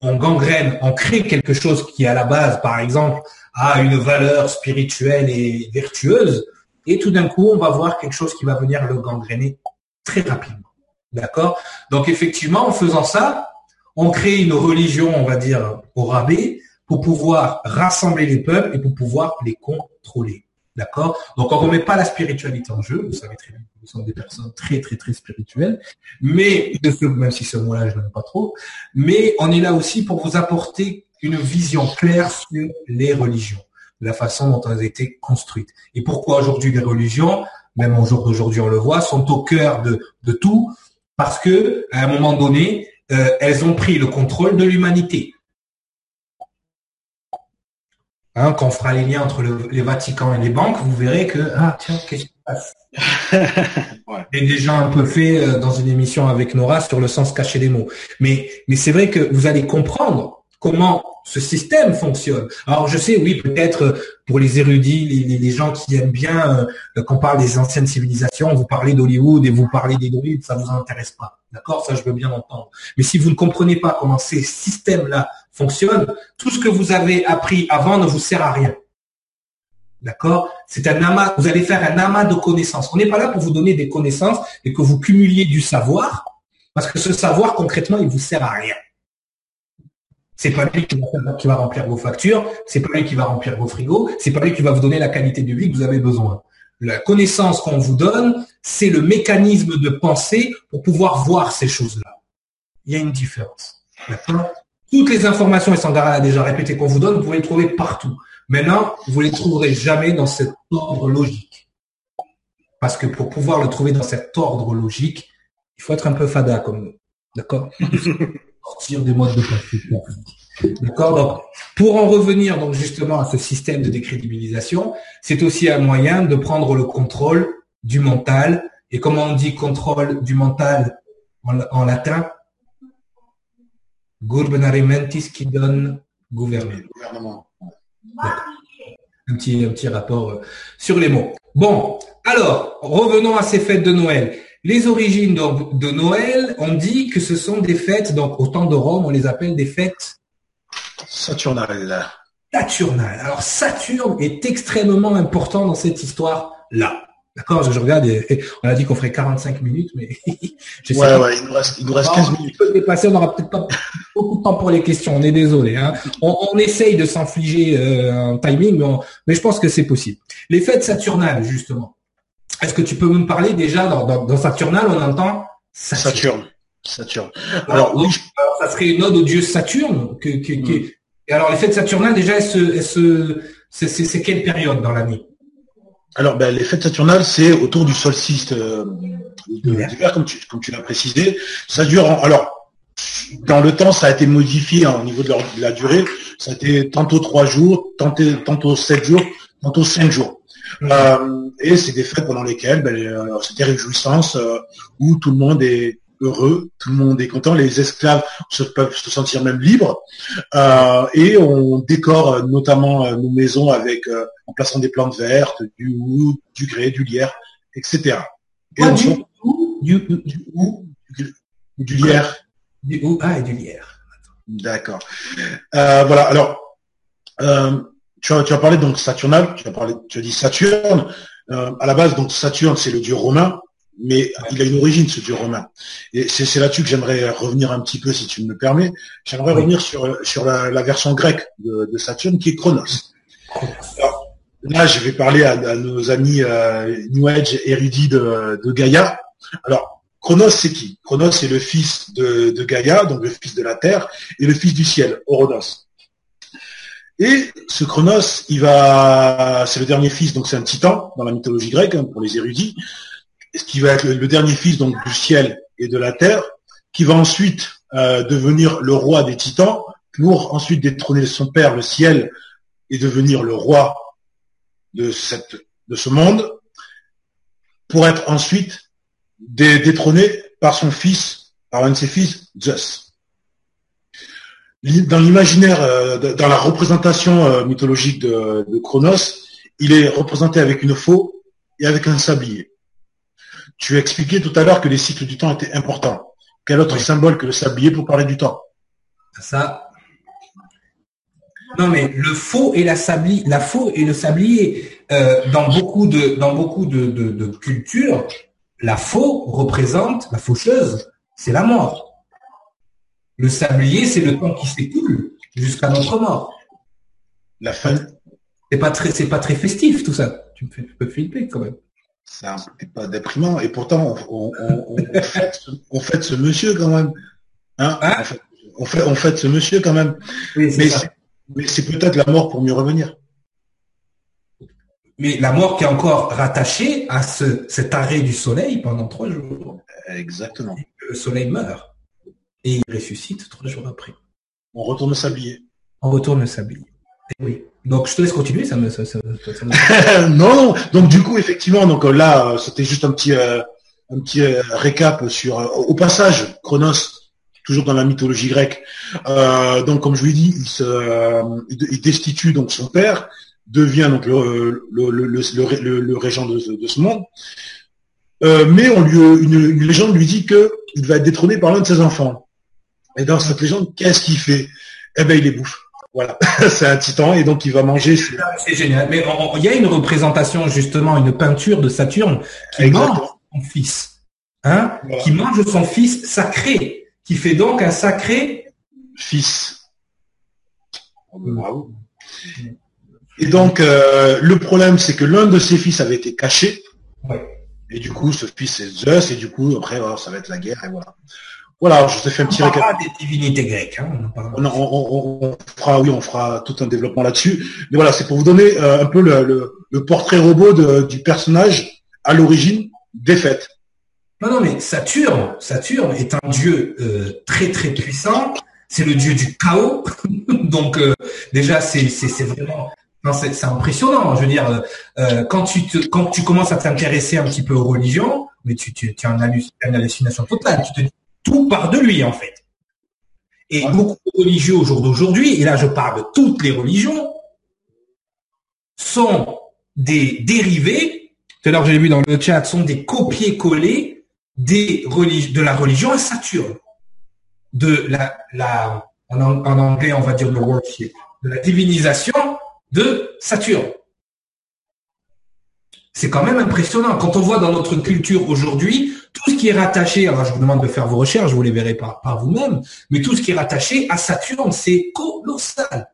On gangrène, on crée quelque chose qui, à la base, par exemple, a une valeur spirituelle et vertueuse, et tout d'un coup, on va voir quelque chose qui va venir le gangréner très rapidement. D'accord? Donc effectivement, en faisant ça, on crée une religion, on va dire, au rabais, pour pouvoir rassembler les peuples et pour pouvoir les contrôler. D'accord? Donc on ne remet pas la spiritualité en jeu, vous savez très bien que nous sommes des personnes très très très spirituelles, mais même si ce mot-là je n'aime pas trop, mais on est là aussi pour vous apporter une vision claire sur les religions la façon dont elles ont été construites. Et pourquoi aujourd'hui les religions, même au jour d'aujourd'hui on le voit, sont au cœur de, tout, parce que à un moment donné, euh, elles ont pris le contrôle de l'humanité. Hein, quand on fera les liens entre le, les Vatican et les banques, vous verrez que ah tiens qu'est-ce qui se passe? ouais. déjà un peu fait euh, dans une émission avec Nora sur le sens caché des mots. Mais mais c'est vrai que vous allez comprendre comment ce système fonctionne. Alors je sais, oui, peut-être pour les érudits, les, gens qui aiment bien euh, qu'on parle des anciennes civilisations, vous parlez d'Hollywood et vous parlez des druides, ça vous intéresse pas. D'accord? Ça, je veux bien entendre. Mais si vous ne comprenez pas comment ces systèmes-là fonctionnent, tout ce que vous avez appris avant ne vous sert à rien. D'accord? C'est un amas, vous allez faire un amas de connaissances. On n'est pas là pour vous donner des connaissances et que vous cumuliez du savoir, parce que ce savoir, concrètement, il vous sert à rien. C'est pas lui qui va, remplir vos factures, c'est pas lui qui va remplir vos frigos, c'est pas lui qui va vous donner la qualité de vie que vous avez besoin. La connaissance qu'on vous donne, c'est le mécanisme de pensée pour pouvoir voir ces choses-là. Il y a une différence. Toutes les informations, et Sandra a déjà répété qu'on vous donne, vous pouvez les trouver partout. Maintenant, vous ne les trouverez jamais dans cet ordre logique. Parce que pour pouvoir le trouver dans cet ordre logique, il faut être un peu fada comme nous. D'accord sortir des modes de pensée. D'accord Donc, pour en revenir donc justement à ce système de décrédibilisation, c'est aussi un moyen de prendre le contrôle du mental. Et comment on dit contrôle du mental en, latin? Gubernamentis qui donne gouvernement. Un petit, un petit rapport euh, sur les mots. Bon, alors, revenons à ces fêtes de Noël. Les origines de Noël, on dit que ce sont des fêtes, donc au temps de Rome, on les appelle des fêtes saturnales. Saturnales. Alors Saturne est extrêmement important dans cette histoire-là. D'accord, je regarde, on a dit qu'on ferait 45 minutes, mais ouais, ouais, il nous reste, il nous reste 15 minutes. on n'aura peut-être pas beaucoup de temps pour les questions, on est désolé. Hein. On, essaye de s'infliger euh, un timing, mais, mais je pense que c'est possible. Les fêtes saturnales, justement. Est-ce que tu peux me parler déjà dans, Saturnal, on entend Saturne. Saturne. Alors, oui, ça serait une ode au dieu Saturne. Que, hmm. Et alors les fêtes saturnales déjà, c'est quelle période dans l'année? Alors ben, les fêtes saturnales, c'est autour du solstice euh, d'hiver, comme tu, comme tu l'as précisé. Ça dure. alors dans le temps, ça a été modifié hein, au niveau de, la durée. Ça a été tantôt trois jours, tantôt, tantôt sept jours, tantôt cinq jours. Euh, et c'est des fêtes pendant lesquelles ben, euh, c'est des réjouissances euh, où tout le monde est heureux, tout le monde est content, les esclaves se, peuvent se sentir même libres, et on décore notamment nos maisons avec en plaçant des plantes vertes, du hou, du grès, du lierre, etc. Et du, hou, du, du, du, lierre. Du hou, ah, et du lierre. D'accord. voilà. Alors, tu as, tu as parlé donc Saturnal, tu as parlé, tu as dit Saturne. Euh, à la base, donc Saturne, c'est le dieu romain, mais il a une origine, ce dieu romain. Et c'est là-dessus que j'aimerais revenir un petit peu, si tu me permets. J'aimerais revenir sur, sur la, version grecque de, Saturne, qui est Chronos. Alors, là, je vais parler à, nos amis euh, New Age érudits de, de Gaïa. Alors, Chronos, c'est qui? Chronos, c'est le fils de, de Gaïa, donc le fils de la Terre, et le fils du ciel, Oronos. Et ce Chronos, il va, c'est le dernier fils, donc c'est un titan dans la mythologie grecque hein, pour les érudits, qui va être le, dernier fils donc du ciel et de la terre, qui va ensuite euh, devenir le roi des titans pour ensuite détrôner son père, le ciel, et devenir le roi de cette de ce monde, pour être ensuite détrôné par son fils, par un de ses fils, Zeus dans l'imaginaire, euh, dans la représentation euh, mythologique de, Chronos, il est représenté avec une faux et avec un sablier. Tu as expliqué tout à l'heure que les cycles du temps étaient importants. Quel autre symbole que le sablier pour parler du temps? Ça. Non mais le faux et la sablier, la faux et le sablier, euh, dans beaucoup de dans beaucoup de, de cultures, la faux représente la faucheuse, c'est la mort. Le sablier, c'est le temps qui s'écoule jusqu'à notre mort. La fin. C'est pas très, c'est pas très festif tout ça. Tu me fais, peux flipper quand même. C'est pas déprimant. Et pourtant, on, on, on, fait, ce monsieur quand même. Hein, hein? On, fait, on, fait, ce monsieur quand même. mais c'est peut-être la mort pour mieux revenir. Mais la mort qui est encore rattachée à ce, cet arrêt du soleil pendant trois jours. Exactement. Le soleil meurt et il ressuscite trois jours après. On retourne le sablier. On retourne le sablier. oui. Donc je te laisse continuer, ça me. non, donc du coup effectivement, donc là c'était juste un petit euh, un petit euh, récap sur. Euh, au passage, Chronos, toujours dans la mythologie grecque. donc, comme je lui dis, il, se, il destitue donc son père, devient donc le, le, le, le régent de, de, ce monde. mais on lui, une, une légende lui dit que il va être détrôné par l'un de ses enfants. Et dans cette légende, qu'est-ce qu'il fait? Eh ben, il les bouffe. Voilà, c'est un titan et donc il va manger. C'est génial. Mais il y a une représentation justement, une peinture de Saturne qui mange son fils, hein, qui mange son fils sacré, qui fait donc un sacré fils. Et donc euh, le problème, c'est que l'un de ses fils avait été caché. Et du coup, ce fils c'est Zeus, et du coup, après, ça va être la guerre, et voilà. Voilà, je te fais un petit récap. des divinités grecques. Hein, on, fera, oui, on fera tout un développement là-dessus. Mais voilà, c'est pour vous donner euh, un peu le, portrait robot du personnage à l'origine des fêtes. Non, non, mais Saturne, Saturne est un dieu euh, très très puissant. C'est le dieu du chaos. Donc euh, déjà, c'est vraiment c'est impressionnant. Je veux dire, quand tu te, quand tu commences à t'intéresser un petit peu aux religions, mais tu, tu, tu as une, hallucination totale. Tu te dis, tout part de lui en fait. Et beaucoup de religieux au jour d'aujourd'hui, et là je parle de toutes les religions, sont des dérivés, tout à l'heure j'ai vu dans le chat, sont des copier-coller de la religion à Saturne, de la, la en, anglais on va dire le worship, de la divinisation de Saturne. C'est quand même impressionnant quand on voit dans notre culture aujourd'hui tout ce qui est rattaché, alors je vous demande de faire vos recherches, vous les verrez par, par vous-même, mais tout ce qui est rattaché à Saturne, c'est colossal.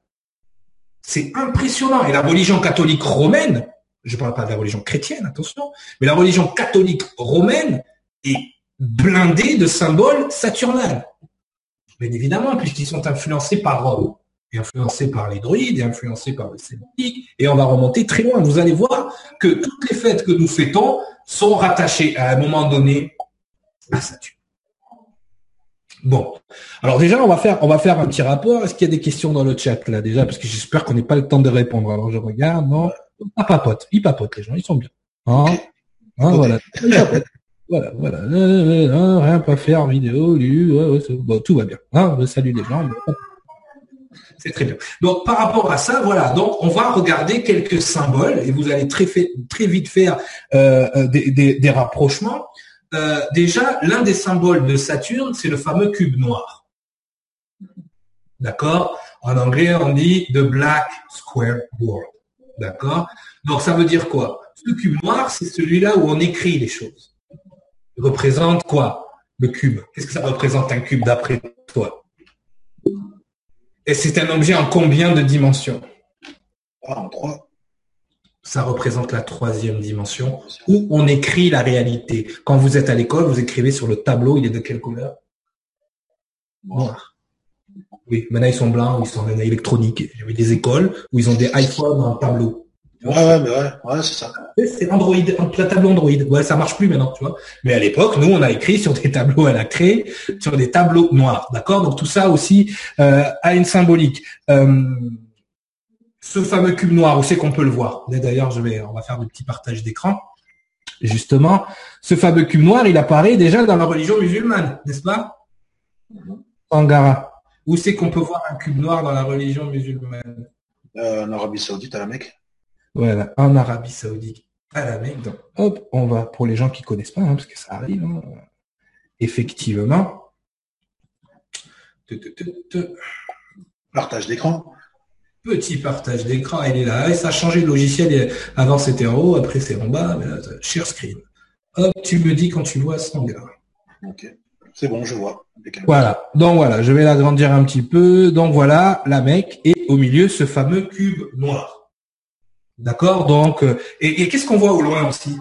C'est impressionnant. Et la religion catholique romaine, je ne parle pas de la religion chrétienne, attention, mais la religion catholique romaine est blindée de symboles saturnales. Bien évidemment, puisqu'ils sont influencés par Rome, et influencés par les druides, et influencés par le sémitique, et on va remonter très loin. Vous allez voir que toutes les fêtes que nous fêtons sont rattachés à un moment donné à Saturne. Bon, alors déjà on va faire on va faire un petit rapport. Est-ce qu'il y a des questions dans le chat là déjà? Parce que j'espère qu'on n'ait pas le temps de répondre. Alors je regarde, non, ah papote, ils papotent les gens, ils sont bien. Hein, hein voilà, voilà, voilà, rien pas faire vidéo, lu, bon, tout va bien. Hein, salut les gens. C'est très bien. Donc par rapport à ça, voilà. Donc on va regarder quelques symboles et vous allez très, très vite faire euh, euh, des, rapprochements. Euh, déjà, l'un des symboles de Saturne, c'est le fameux cube noir. D'accord? En anglais, on dit the black square world. D'accord? Donc ça veut dire quoi? Ce cube noir, c'est celui-là où on écrit les choses. Représente quoi Le cube? Qu'est-ce que ça représente un cube d'après toi? Et c'est un objet en combien de dimensions? En trois. Ça représente la troisième dimension où on écrit la réalité. Quand vous êtes à l'école, vous écrivez sur le tableau, il est de quelle couleur? Noir. Oui, maintenant ils sont blancs, ils sont. J'ai vu des écoles où ils ont des iPhones en tableau. Ouais, ouais, mais ouais, ouais c'est ça. C'est Android, un tableau Android. Ouais, ça marche plus maintenant, tu vois. Mais à l'époque, nous, on a écrit sur des tableaux à la craie, sur des tableaux noirs, d'accord? Donc tout ça aussi euh, a une symbolique. Euh, ce fameux cube noir, où c'est qu'on peut le voir? D'ailleurs, je vais, on va faire des petits partages d'écran. Justement, ce fameux cube noir, il apparaît déjà dans la religion musulmane, n'est-ce pas? Angara. Où c'est qu'on peut voir un cube noir dans la religion musulmane? Euh, En Arabie Saoudite, à la Mecque. Voilà, en Arabie Saoudite, à la Mecque. Donc, hop, on va, pour les gens qui connaissent pas, hein, parce que ça arrive, hein, effectivement. Partage d'écran. Petit partage d'écran, il est là. Et ça a changé de logiciel. Avant c'était en haut, après c'est en bas. Mais share screen. Hop, tu me dis quand tu vois gars. Ok. C'est bon, je vois. Voilà. Donc voilà, je vais l'agrandir un petit peu. Donc voilà, la Mecque et au milieu ce fameux cube noir. D'accord Donc, euh, et, qu'est-ce qu'on voit au loin aussi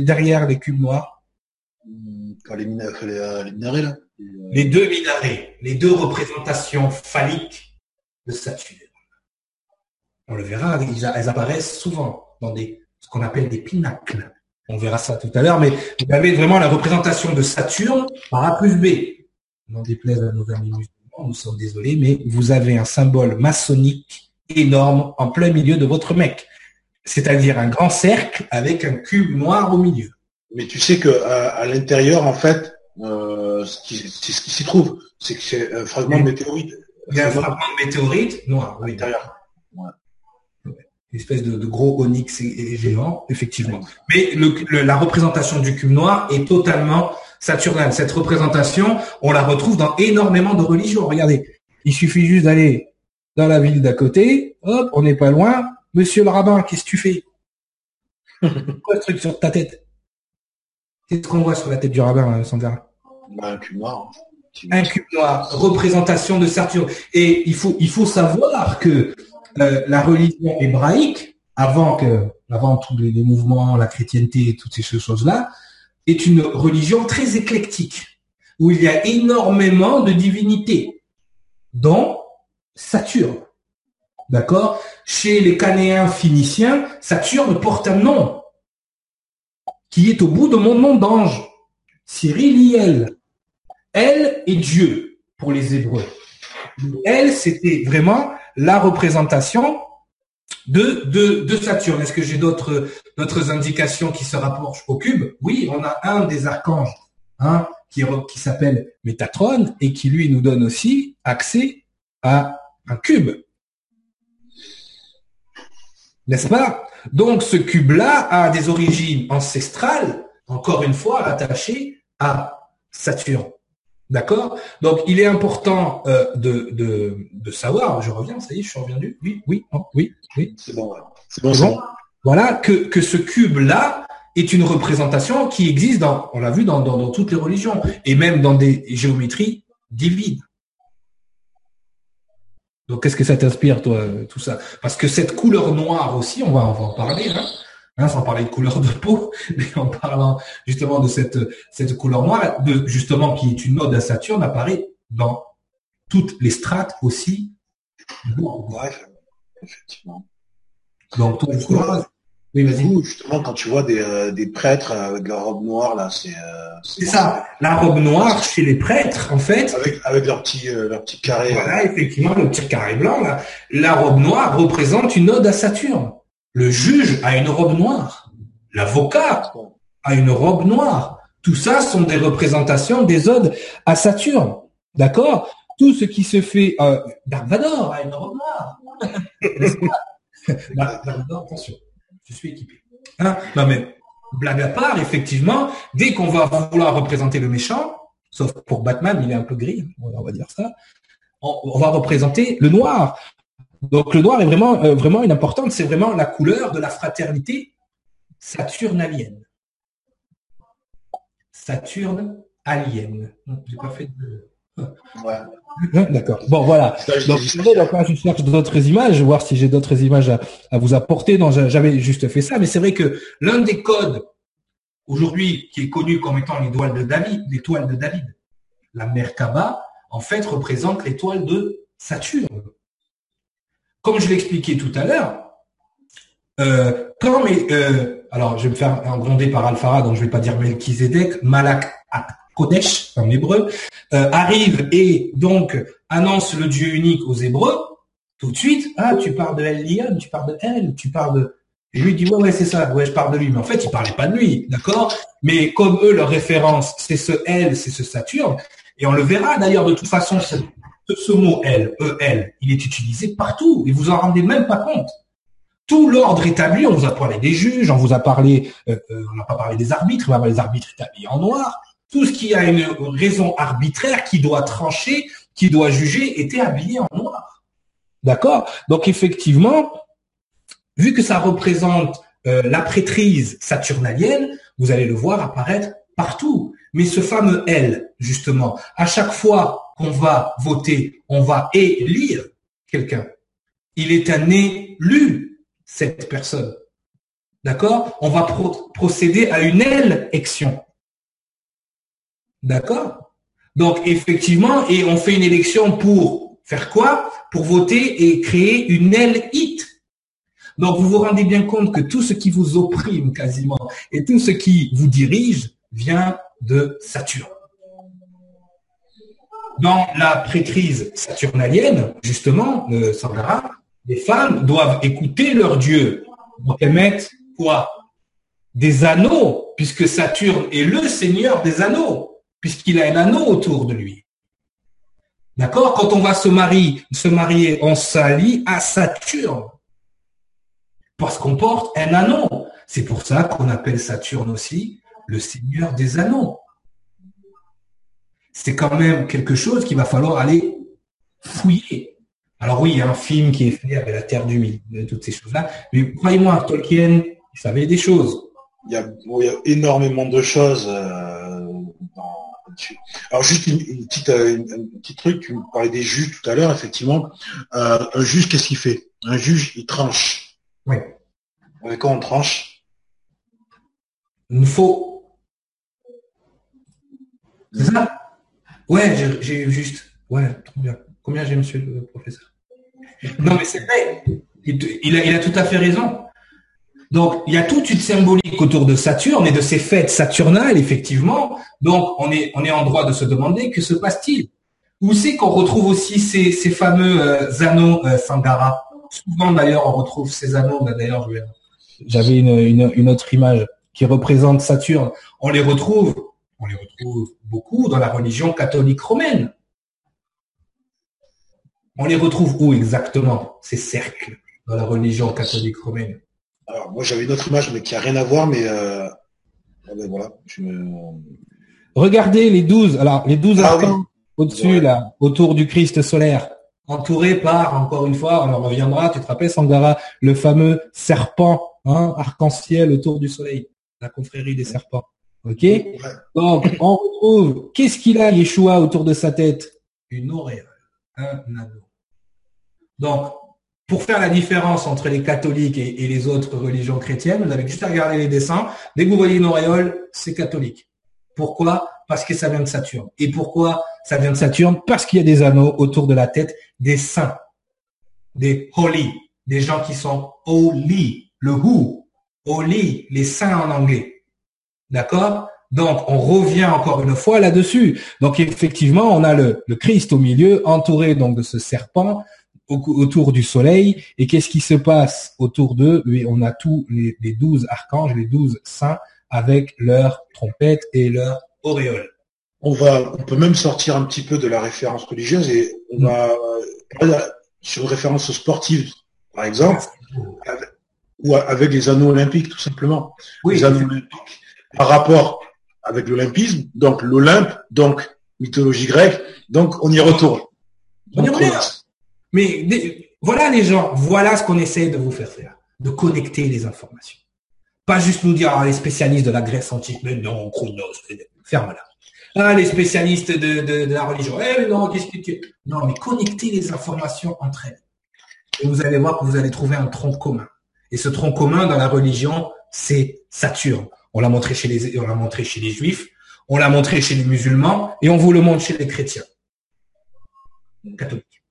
Derrière les cubes noirs? Les, euh, les, minarets, là euh, Les deux minarets, les deux représentations phalliques de Saturne. On le verra, elles apparaissent souvent dans des, ce qu'on appelle des pinacles. On verra ça tout à l'heure, mais vous avez vraiment la représentation de Saturne par A plus B. Non déplaise à nos amis musulmans, nous sommes désolés, mais vous avez un symbole maçonnique énorme en plein milieu de votre mec c'est-à-dire un grand cercle avec un cube noir au milieu. Mais tu sais que à, l'intérieur, en fait, ce qui, c'est ce qui s'y trouve. C'est que c'est un fragment de météorite. Il y a un fragment de météorite noir, oui. l'intérieur. Une espèce de, gros onyx géant, effectivement. Mais la représentation du cube noir est totalement saturnale. Cette représentation, on la retrouve dans énormément de religions. Regardez, il suffit juste d'aller dans la ville d'à côté, hop, on n'est pas loin. Monsieur le rabbin, qu'est-ce que tu fais? Quoi ce truc sur ta tête? Qu'est-ce qu'on voit sur la tête du rabbin, euh, Sandra? Bah, Un cube noir. Un cube noir, représentation de Saturne. Et il faut, il faut savoir que euh, la religion hébraïque, avant que, avant tous les, mouvements, la chrétienté et toutes ces choses-là, est une religion très éclectique, où il y a énormément de divinités, dont Saturne. D'accord? Chez les Canéens phéniciens, Saturne porte un nom qui est au bout de mon nom d'ange. Cyriliel. Elle est Dieu pour les Hébreux. Elle, c'était vraiment la représentation de, Saturne. Est-ce que j'ai d'autres, indications qui se rapprochent au cube? Oui, on a un des archanges hein, qui s'appelle Métatron et qui lui nous donne aussi accès à un cube. N'est-ce pas? Donc ce cube-là a des origines ancestrales, encore une fois, attachées à Saturne. D'accord? Donc, il est important euh, de, de, savoir, je reviens, ça y est, je suis revenu. Oui, oui, oui, oui. C'est bon, c'est bon, Voilà, que, que ce cube-là est une représentation qui existe dans, on l'a vu, dans, dans, toutes les religions, et même dans des géométries divines. Donc, qu'est-ce que ça t'inspire, toi, tout ça? Parce que cette couleur noire aussi, on va, on va en parler, hein Hein, sans parler de couleur de peau, mais en parlant justement de cette, cette couleur noire, de, justement qui est une ode à Saturne, apparaît dans toutes les strates aussi. Bref, effectivement. Donc, toi, oui, vas-y. Justement, quand tu vois des, euh, des prêtres avec la robe noire, là, c'est. Euh, c'est ça. La robe noire chez les prêtres, en fait. Avec, avec leur petit, euh, leur petit carré. Voilà, effectivement, le petit carré blanc, là. La robe noire représente une ode à Saturne. Le juge a une robe noire. L'avocat a une robe noire. Tout ça sont des représentations des odes à Saturne. D'accord? Tout ce qui se fait... Euh, Dark Vador a une robe noire. Dark Vador, attention, je suis équipé. Hein? Non mais, blague à part, effectivement, dès qu'on va vouloir représenter le méchant, sauf pour Batman, il est un peu gris, on va dire ça, on va représenter le noir. Donc le noir est vraiment, euh, vraiment une importante, c'est vraiment la couleur de la fraternité saturnalienne. Saturne alien. J'ai pas fait de. D'accord. Bon, voilà. Donc, je cherche d'autres images, voir si j'ai d'autres images à, vous apporter. j'avais juste fait ça, mais c'est vrai que l'un des codes aujourd'hui qui est connu comme étant l'étoile de David, l'étoile de David, la Merkaba, en fait représente l'étoile de Saturne. Comme je l'expliquais tout à l'heure, euh, quand mais euh, alors je vais me faire engronder par Alphara, donc je vais pas dire Melchizedek, Malak Kodesh en hébreu, euh, arrive et donc annonce le Dieu unique aux Hébreux, tout de suite, ah tu parles de El tu parles de elle, tu parles de et lui dit ouais ouais c'est ça, ouais je parle de lui, mais en fait il parlait pas de lui, d'accord? Mais comme eux leur référence c'est ce elle, c'est ce Saturne, et on le verra d'ailleurs de toute façon ce mot elle, E-L, il est utilisé partout et vous en rendez même pas compte. Tout l'ordre établi, on vous a parlé des juges, on vous a parlé, euh, euh, on n'a pas parlé des arbitres, on va parler des arbitres établis en noir. Tout ce qui a une raison arbitraire qui doit trancher, qui doit juger, était habillé en noir. D'accord? Donc effectivement, vu que ça représente euh, la prêtrise saturnalienne, vous allez le voir apparaître partout. Mais ce fameux elle, justement, à chaque fois qu'on va voter, on va élire quelqu'un. Il est un élu, cette personne. D'accord? On va procéder à une élection. D'accord? Donc effectivement, et on fait une élection pour faire quoi? Pour voter et créer une élite. Donc vous vous rendez bien compte que tout ce qui vous opprime quasiment et tout ce qui vous dirige vient de Saturne. Dans la prêtrise saturnalienne, justement, euh, Sandra, les femmes doivent écouter leur Dieu. Donc elles mettent quoi? Des anneaux, puisque Saturne est le seigneur des anneaux. Puisqu'il a un anneau autour de lui. D'accord? Quand on va se marier, se marier, on s'allie à Saturne. Parce qu'on porte un anneau. C'est pour ça qu'on appelle Saturne aussi le seigneur des anneaux. C'est quand même quelque chose qu'il va falloir aller fouiller. Alors oui, il y a un film qui est fait avec la Terre du Milieu, toutes ces choses-là. Mais croyez-moi, Tolkien, il savait des choses. Il y a, énormément de choses euh, dessus Alors juste une, petite, euh, un petit truc, tu me parlais des juges tout à l'heure, effectivement. Euh, un juge, qu'est-ce qu'il fait? Un juge, il tranche. Oui. Avec quoi on tranche? Il faut c'est ça? Ouais, j'ai juste. Ouais, trop bien. Combien j'ai, monsieur le professeur? Non, mais c'est vrai. Il, a, il a tout à fait raison. Donc, il y a toute une symbolique autour de Saturne et de ces fêtes saturnales, effectivement. Donc, on est, on est en droit de se demander que se passe-t-il? Où c'est qu'on retrouve aussi ces, ces fameux euh, anneaux euh, Sangara? Souvent, d'ailleurs, on retrouve ces anneaux. D'ailleurs, j'avais une, une, une autre image qui représente Saturne. On les retrouve on les retrouve beaucoup dans la religion catholique romaine. On les retrouve où exactement, ces cercles, dans la religion catholique romaine? Alors, moi, j'avais une autre image, mais qui n'a rien à voir, mais euh, voilà, Regardez les douze, alors les douze ah au-dessus, là, autour du Christ solaire, entouré par, encore une fois, on en reviendra, tu te rappelles, Sangara, le fameux serpent, hein, arc-en-ciel autour du soleil, la confrérie des serpents. Ok Donc, on retrouve, qu'est-ce qu'il a, Yeshua, autour de sa tête? Une auréole, un anneau. Donc, pour faire la différence entre les catholiques et, les autres religions chrétiennes, vous avez juste à regarder les dessins. Dès que vous voyez une auréole, c'est catholique. Pourquoi? Parce que ça vient de Saturne. Et pourquoi ça vient de Saturne? Parce qu'il y a des anneaux autour de la tête des saints, des holy, des gens qui sont holy, le who, holy, les saints en anglais. D'accord? Donc, on revient encore une fois là-dessus. Donc, effectivement, on a le, Christ au milieu, entouré donc de ce serpent autour du soleil. Et qu'est-ce qui se passe autour d'eux? On a tous les, douze archanges, les douze saints, avec leurs trompettes et leurs auréoles. On va, on peut même sortir un petit peu de la référence religieuse et on va euh, sur une référence sportive, par exemple, ou avec les anneaux olympiques, tout simplement. Oui, les anneaux olympiques par rapport avec l'olympisme, donc l'Olympe, donc mythologie grecque, donc on y retourne. Mais voilà les gens, voilà ce qu'on essaie de vous faire faire, de connecter les informations. Pas juste nous dire, ah, les spécialistes de la Grèce antique, mais non, Chronos, ferme-la. Ah, les spécialistes de, la religion, eh non, qu'est-ce que tu... Non, mais connectez les informations entre elles. Et vous allez voir que vous allez trouver un tronc commun. Et ce tronc commun dans la religion, c'est Saturne. On l'a montré chez les, on l'a montré chez les juifs, on l'a montré chez les musulmans et on vous le montre chez les chrétiens. Catholiques.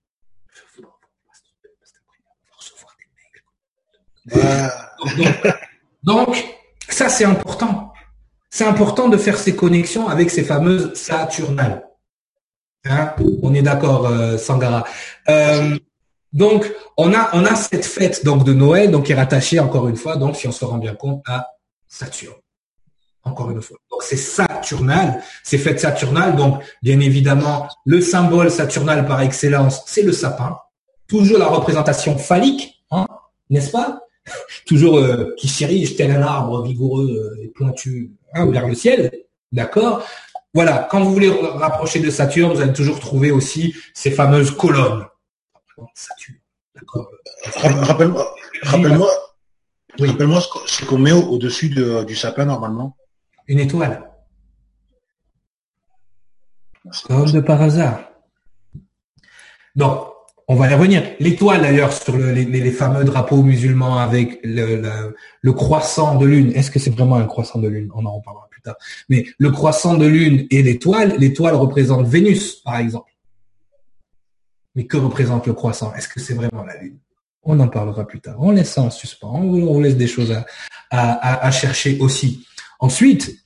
Donc, ça c'est important. C'est important de faire ces connexions avec ces fameuses Saturnales. Hein? On est d'accord, euh, Sangara. Euh, donc, on a, cette fête donc de Noël, donc qui est rattachée encore une fois, donc si on se rend bien compte, à Saturne encore une fois. Donc c'est saturnal, c'est fête saturnale. Donc bien évidemment, le symbole saturnal par excellence, c'est le sapin. Toujours la représentation phallique, hein, n'est-ce pas? Toujours euh, qui s'irige tel un arbre vigoureux euh, et pointu hein, vers le ciel. D'accord Voilà, quand vous voulez rapprocher de Saturne, vous allez toujours trouver aussi ces fameuses colonnes. Saturne, d'accord Rappelle-moi, rappelle-moi, rappelle-moi ce qu'on met au-dessus du sapin normalement. Une étoile. Comme de par hasard. Donc, on va y revenir. L'étoile, d'ailleurs, sur les, fameux drapeaux musulmans avec le, croissant de lune. Est-ce que c'est vraiment un croissant de lune? On en reparlera plus tard. Mais le croissant de lune et l'étoile, l'étoile représente Vénus, par exemple. Mais que représente le croissant? Est-ce que c'est vraiment la lune? On en parlera plus tard. On laisse ça en suspens. On laisse des choses à chercher aussi. Ensuite,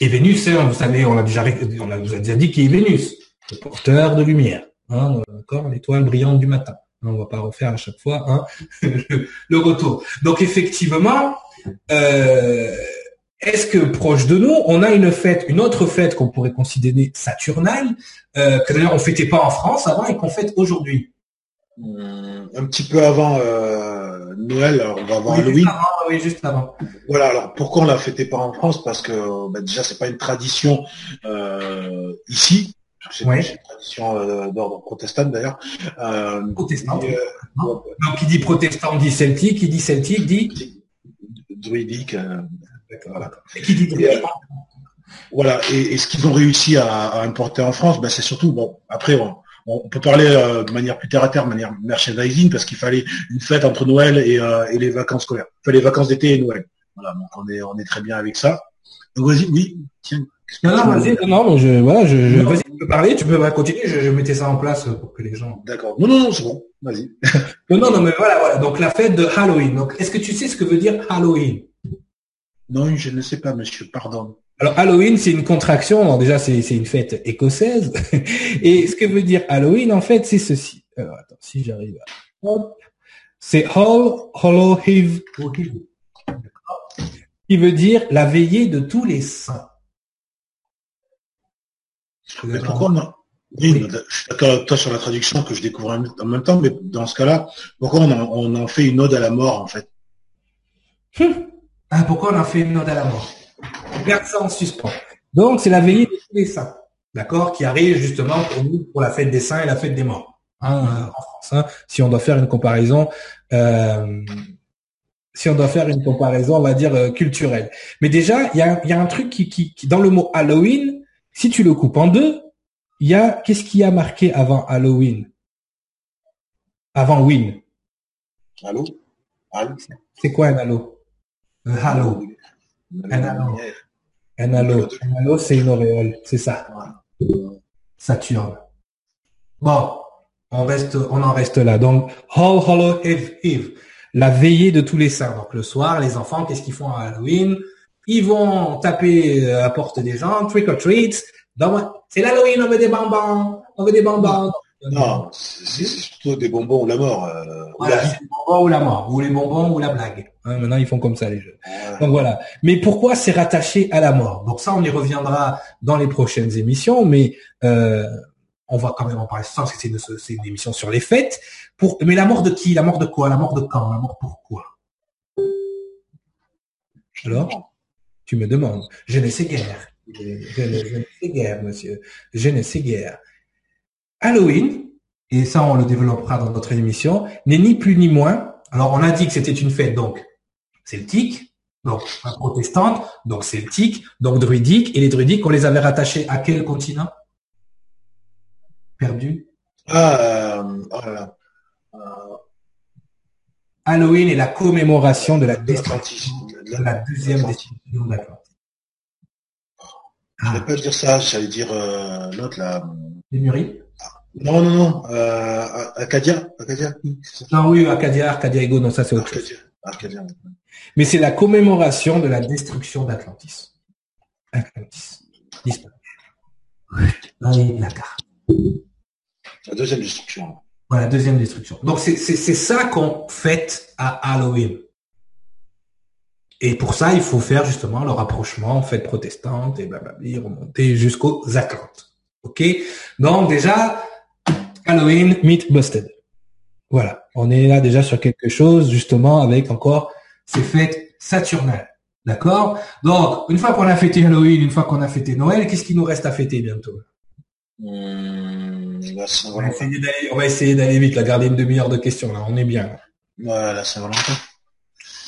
et Vénus, hein, vous savez, on a déjà, on a déjà dit qui est Vénus, le porteur de lumière, hein, d'accord, l'étoile brillante du matin. On va pas refaire à chaque fois hein, le, retour. Donc effectivement, euh, est-ce que proche de nous, on a une fête, une autre fête qu'on pourrait considérer saturnale, euh, que d'ailleurs on fêtait pas en France avant et qu'on fête aujourd'hui? Hum, Un petit peu avant euh, Noël, alors on va avoir Halloween. oui, juste avant. Voilà, alors pourquoi on la fêtait pas en France? Parce que bah, déjà c'est pas une tradition euh, ici. C'est une tradition euh, d'ordre protestant d'ailleurs. Euh, protestant. Donc qui dit protestant dit celtique, qui dit celtique dit druidique. Voilà. Et voilà. Et, ce qu'ils ont réussi à, importer en France, ben, c'est surtout, bon, après, on, peut parler euh, de manière plus terre à terre, de manière merchandising, parce qu'il fallait une fête entre Noël et, euh, les vacances scolaires. Il fallait les vacances d'été et Noël. Voilà, donc on est, on est très bien avec ça. Donc vas-y, oui, tiens. Non, non, vas-y, non, je, voilà, je, vas-y, tu peux parler, tu peux continuer, je, mettais ça en place pour que les gens. D'accord. Non, non, non, c'est bon, vas-y. non, non, non, mais voilà, voilà. Donc la fête de Halloween. Donc, est-ce que tu sais ce que veut dire Halloween? Non, je ne sais pas, monsieur, pardon. Alors Halloween, c'est une contraction. Alors déjà, c'est une fête écossaise. Et ce que veut dire Halloween, en fait, c'est ceci. Alors attends, si j'arrive à... C'est All Hollow Eve, qui veut dire la veillée de tous les saints. Mais pourquoi on Oui, je suis d'accord avec toi sur la traduction que je découvre en même temps, mais dans ce cas-là, pourquoi on en, fait une ode à la mort, en fait? Hum. Ah, pourquoi on a fait une ode à la mort? On garde ça en suspens. Donc, c'est la veillée de tous les saints, d'accord, qui arrive justement pour nous, pour la fête des saints et la fête des morts, hein, euh, en France. Hein, si on doit faire une comparaison, euh, si on doit faire une comparaison, on va dire euh, culturelle. Mais déjà, il y a, y a, un truc qui, qui, qui, dans le mot Halloween, si tu le coupes en deux, il y a qu'est-ce qui a marqué avant Halloween? Avant Win. Allô C'est quoi un halo? Un halo. Un halo. Un halo. Un halo, c'est une auréole. C'est ça. Saturne. Bon, on reste, on en reste là. Donc, All Hollow Eve, Eve, la veillée de tous les saints. Donc le soir, les enfants, qu'est-ce qu'ils font à Halloween? Ils vont taper à la porte des gens, trick or treat. C'est l'Halloween, on veut des bonbons, on veut des bonbons. Non, c'est surtout des bonbons ou la mort. Euh, ou la vie. bonbons ou la mort, ou les bonbons ou la blague. Hein, maintenant, ils font comme ça les jeux. Donc voilà. Mais pourquoi c'est rattaché à la mort? Donc ça, on y reviendra dans les prochaines émissions, mais euh, on va quand même en parler ça parce que c'est une, une, émission sur les fêtes. Pour, mais la mort de qui? La mort de quoi? La mort de quand? La mort pourquoi? Alors, tu me demandes. Je ne sais guère. Je, ne sais guère, monsieur. Je ne sais guère. Halloween, et ça on le développera dans notre émission, n'est ni plus ni moins. Alors on a dit que c'était une fête donc celtique, donc protestante, donc celtique, donc druidique, et les druidiques on les avait rattachés à quel continent? Perdu? Ah, euh, oh euh, Halloween est la commémoration de la destruction de la deuxième destruction d'Atlantis. Je ne vais pas dire ça, j'allais dire euh, l'autre là. Les non, non, non. Euh, Acadia, Acadia. Non, oui, Acadia, Arcadia Ego, non, ça c'est autre chose. Arcadia. Mais c'est la commémoration de la destruction d'Atlantis. Atlantis. Disparu. la carte. La deuxième destruction. Voilà, la deuxième destruction. Donc c'est ça qu'on fête à Halloween. Et pour ça, il faut faire justement le rapprochement fête protestante et blablabla, remonter jusqu'aux Atlantes. Ok? Donc déjà, Halloween Meet Busted. Voilà, on est là déjà sur quelque chose justement avec encore ces fêtes saturnales. D'accord? Donc, une fois qu'on a fêté Halloween, une fois qu'on a fêté Noël, qu'est-ce qui nous reste à fêter bientôt? Hmm, on, va essayer d'aller vite, la garder une demi-heure de questions, là, on est bien. Voilà, la Saint-Valentin.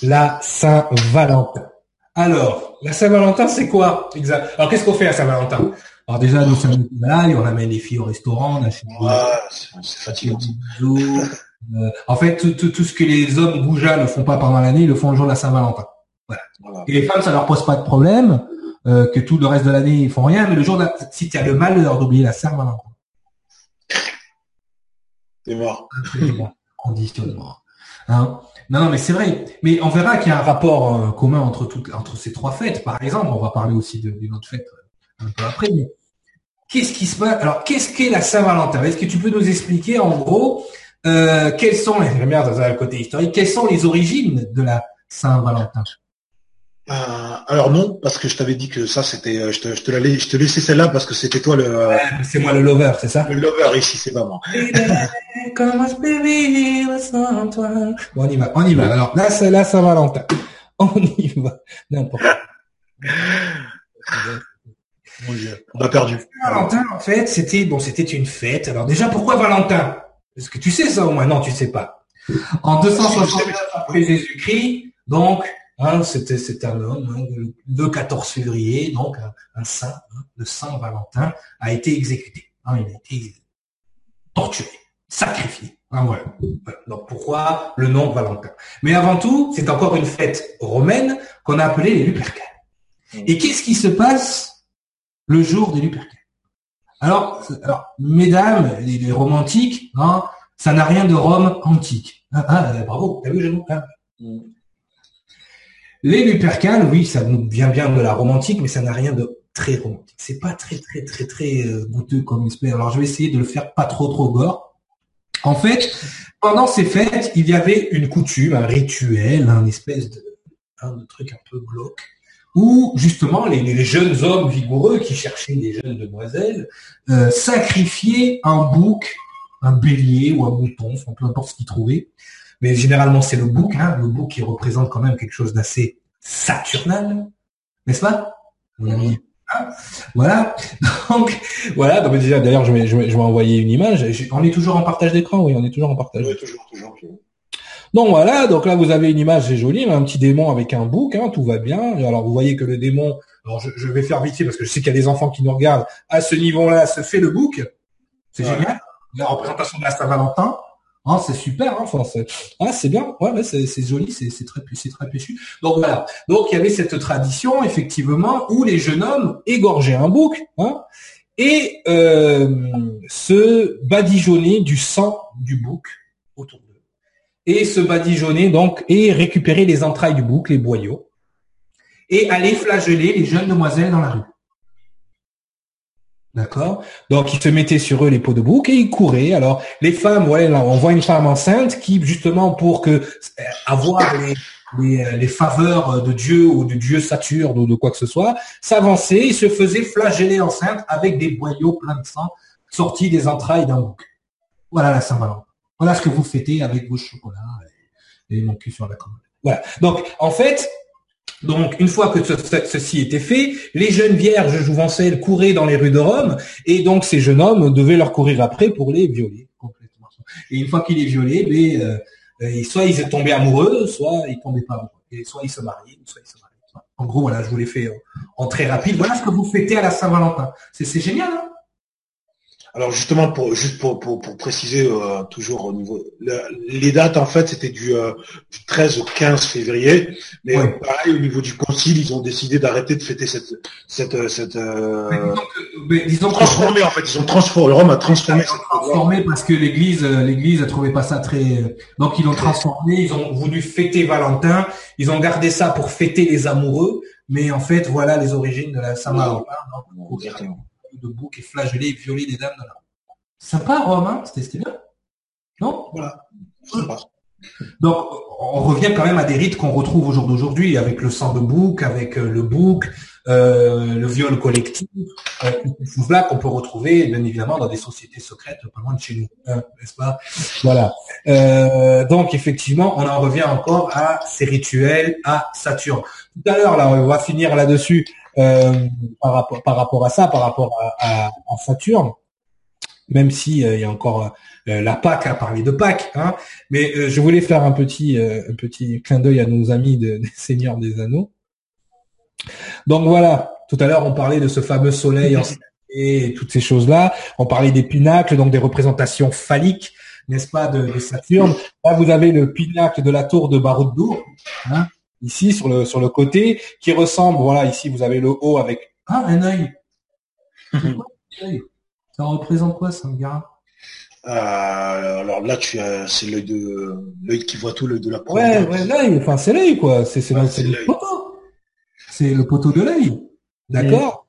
La Saint-Valentin. Alors, la Saint-Valentin, c'est quoi exact? Alors, qu'est-ce qu'on fait à Saint-Valentin? Alors déjà, nous sommes là, on amène les filles au restaurant, on achète ah, c'est fatigant. Euh, en fait, tout, tout, tout, ce que les hommes goujats ne font pas pendant l'année, ils le font le jour de la Saint-Valentin. Voilà. Et les femmes, ça leur pose pas de problème, euh, que tout le reste de l'année, ils font rien, mais le jour de la... si tu as le malheur d'oublier la Saint-Valentin. T'es mort. Conditionnement. Hein? Non, non, mais c'est vrai. Mais on verra qu'il y a un rapport euh, commun entre toutes, entre ces trois fêtes. Par exemple, on va parler aussi d'une autre fête un peu après. Qu'est-ce qui se passe? Alors, qu'est-ce qu'est la Saint-Valentin? Est-ce que tu peux nous expliquer en gros euh, sont, les bien dans un côté historique, quelles sont les origines de la Saint-Valentin? Alors non, parce que je t'avais dit que ça c'était, je te, je te, je te laissais celle-là parce que c'était toi le. c'est moi le lover, c'est ça? Le lover ici, c'est pas moi. bon, on y va, on y va. Alors là, c'est là Saint-Valentin. On y va. N'importe. on a perdu. Valentin, en fait, c'était bon, c'était une fête. Alors déjà, pourquoi Valentin? Est-ce que tu sais ça au moins Non, tu sais pas. En 269 après Jésus-Christ, donc Hein, c'était c'est un homme hein, le 14 février, donc un, saint, hein, le Saint Valentin, a été exécuté. Hein, il a été torturé, sacrifié. voilà. Donc pourquoi le nom Valentin? Mais avant tout, c'est encore une fête romaine qu'on a appelée les Lupercales. Mmh. Et qu'est-ce qui se passe le jour des Lupercales alors, alors, mesdames, les, romantiques, ça n'a rien de Rome antique. Ah, bravo, t'as vu, mmh. Les Lupercales, oui, ça nous vient bien de la romantique, mais ça n'a rien de très romantique. C'est pas très très très très euh, goûteux comme espèce. Alors je vais essayer de le faire pas trop trop gore. En fait, pendant ces fêtes, il y avait une coutume, un rituel, un espèce de, un truc un peu glauque, où justement les, jeunes hommes vigoureux qui cherchaient des jeunes demoiselles euh, sacrifiaient un bouc, un bélier ou un mouton, enfin, peu importe ce qu'ils trouvaient, mais généralement c'est le bouc, hein, le bouc qui représente quand même quelque chose d'assez saturnal, n'est-ce pas? Oui. Hein voilà. Donc voilà. Donc déjà d'ailleurs je vais, je vais, envoyer une image. On est toujours en partage d'écran, oui, on est toujours en partage. Oui, toujours, toujours. Donc voilà, donc là vous avez une image, c'est joli, un petit démon avec un bouc, hein, tout va bien. Alors vous voyez que le démon, alors je, vais faire vite parce que je sais qu'il y a des enfants qui nous regardent, à ce niveau-là se fait le bouc. C'est génial. La représentation de la Saint-Valentin. Ah, c'est super, hein, c'est, ah, c'est bien, ouais, c'est, joli, c'est, très, très péchu. Donc voilà. Donc il y avait cette tradition effectivement où les jeunes hommes égorgeaient un bouc, hein, et euh, se badigeonnaient du sang du bouc autour d'eux, et se badigeonnaient donc et récupérer les entrailles du bouc, les boyaux, et aller flageller les jeunes demoiselles dans la rue. D'accord Donc, ils se mettaient sur eux les peaux de bouc et ils couraient. Alors, les femmes, ouais, là, on voit une femme enceinte qui, justement, pour que euh, avoir les, les, faveurs de Dieu ou du Dieu Saturne ou de quoi que ce soit, s'avançait et se faisait flageller enceinte avec des boyaux pleins de sang sortis des entrailles d'un bouc. Voilà la Saint-Valentin. Voilà ce que vous fêtez avec vos chocolats et, et mon cul sur la commode. Voilà. Donc, en fait, donc, une fois que ceci était fait, les jeunes vierges jouvencelles couraient dans les rues de Rome, et donc ces jeunes hommes devaient leur courir après pour les violer complètement. Et une fois qu'ils les violaient, ben, euh, euh, soit ils tombaient amoureux, soit ils tombaient pas amoureux, et soit ils se mariaient, soit ils se mariaient. En gros, voilà, je vous l'ai fait en très rapide. Voilà ce que vous fêtez à la Saint-Valentin. C'est génial, hein? Alors justement, pour juste pour, pour, préciser euh, toujours au niveau les dates en fait c'était du, euh, du, 13 au 15 février, mais pareil au niveau du concile ils ont décidé d'arrêter de fêter cette cette cette euh, ils ont transformé en fait. Ils ont transformé Rome a transformé ils ont transformé parce que l'église l'église a trouvé pas ça très donc ils l'ont transformé ils ont voulu fêter Valentin ils ont gardé ça pour fêter les amoureux mais en fait voilà les origines de la Saint-Valentin de bouc et flagellé et violer des dames dans la Sympa Rome, hein C'était bien? Non? Voilà. Donc, on revient quand même à des rites qu'on retrouve au jour d'aujourd'hui, avec le sang de bouc, avec euh, le bouc, euh, le viol collectif, euh, tout là qu'on peut retrouver, bien évidemment, dans des sociétés secrètes pas loin de chez nous, hein, n'est-ce pas? Voilà. Euh, donc, effectivement, on en revient encore à ces rituels à Saturne. Tout à l'heure, là, on va finir là-dessus. Euh, par rapport par rapport à ça, par rapport à, à, Saturne, même si euh, il y a encore euh, la Pâque à parler de Pâques, hein, mais je voulais faire un petit un petit clin d'œil à nos amis de, des Seigneurs des Anneaux. Donc voilà, tout à l'heure on parlait de ce fameux soleil et toutes ces choses-là. On parlait des pinacles, donc des représentations phalliques, n'est-ce pas, de, de, Saturne. Là, vous avez le pinacle de la tour de Barad-dûr, hein, ici sur le sur le côté, qui ressemble, voilà, ici vous avez le haut avec ah, un œil? ça représente quoi ça, gars euh, alors là, tu as, c'est l'œil de, l'œil qui voit tout, l'œil de la pointe. Ouais, ouais, l'œil, enfin, c'est l'œil, quoi. C'est, c'est, le poteau. C'est le poteau de l'œil. D'accord?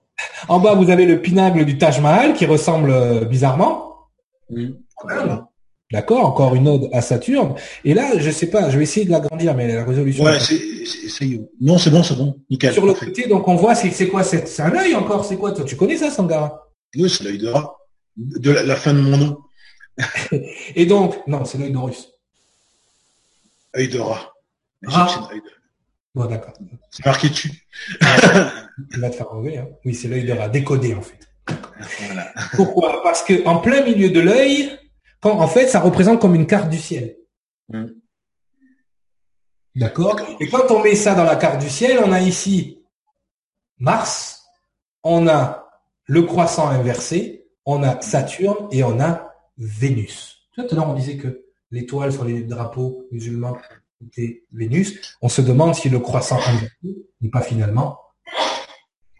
En bas, vous avez le pinacle du Taj Mahal qui ressemble euh, bizarrement. Oui. D'accord Encore une ode à Saturne. Et là, je sais pas, je vais essayer de l'agrandir, mais la résolution. Ouais, c'est, non, c'est bon, c'est bon, nickel. Sur le côté, donc on voit, c'est quoi C'est un œil encore, c'est quoi Toi, tu connais ça, Sangara? Oui, c'est l'œil de rat. De la, fin de mon nom. Et donc, non, c'est l'œil d'Horus. Œil de rat. Ah. Bon, d'accord. C'est marqué dessus. Il va te faire enlever. Hein. Oui, c'est l'œil de rat, décodé en fait. Voilà. Pourquoi? Parce que en plein milieu de l'œil, en fait, ça représente comme une carte du ciel. Hmm. D'accord? Et quand on met ça dans la carte du ciel, on a ici Mars, on a le croissant inversé, on a Saturne et on a Vénus. Tout à l'heure, on disait que l'étoile sur les drapeaux musulmans était Vénus. On se demande si le croissant inversé n'est pas finalement.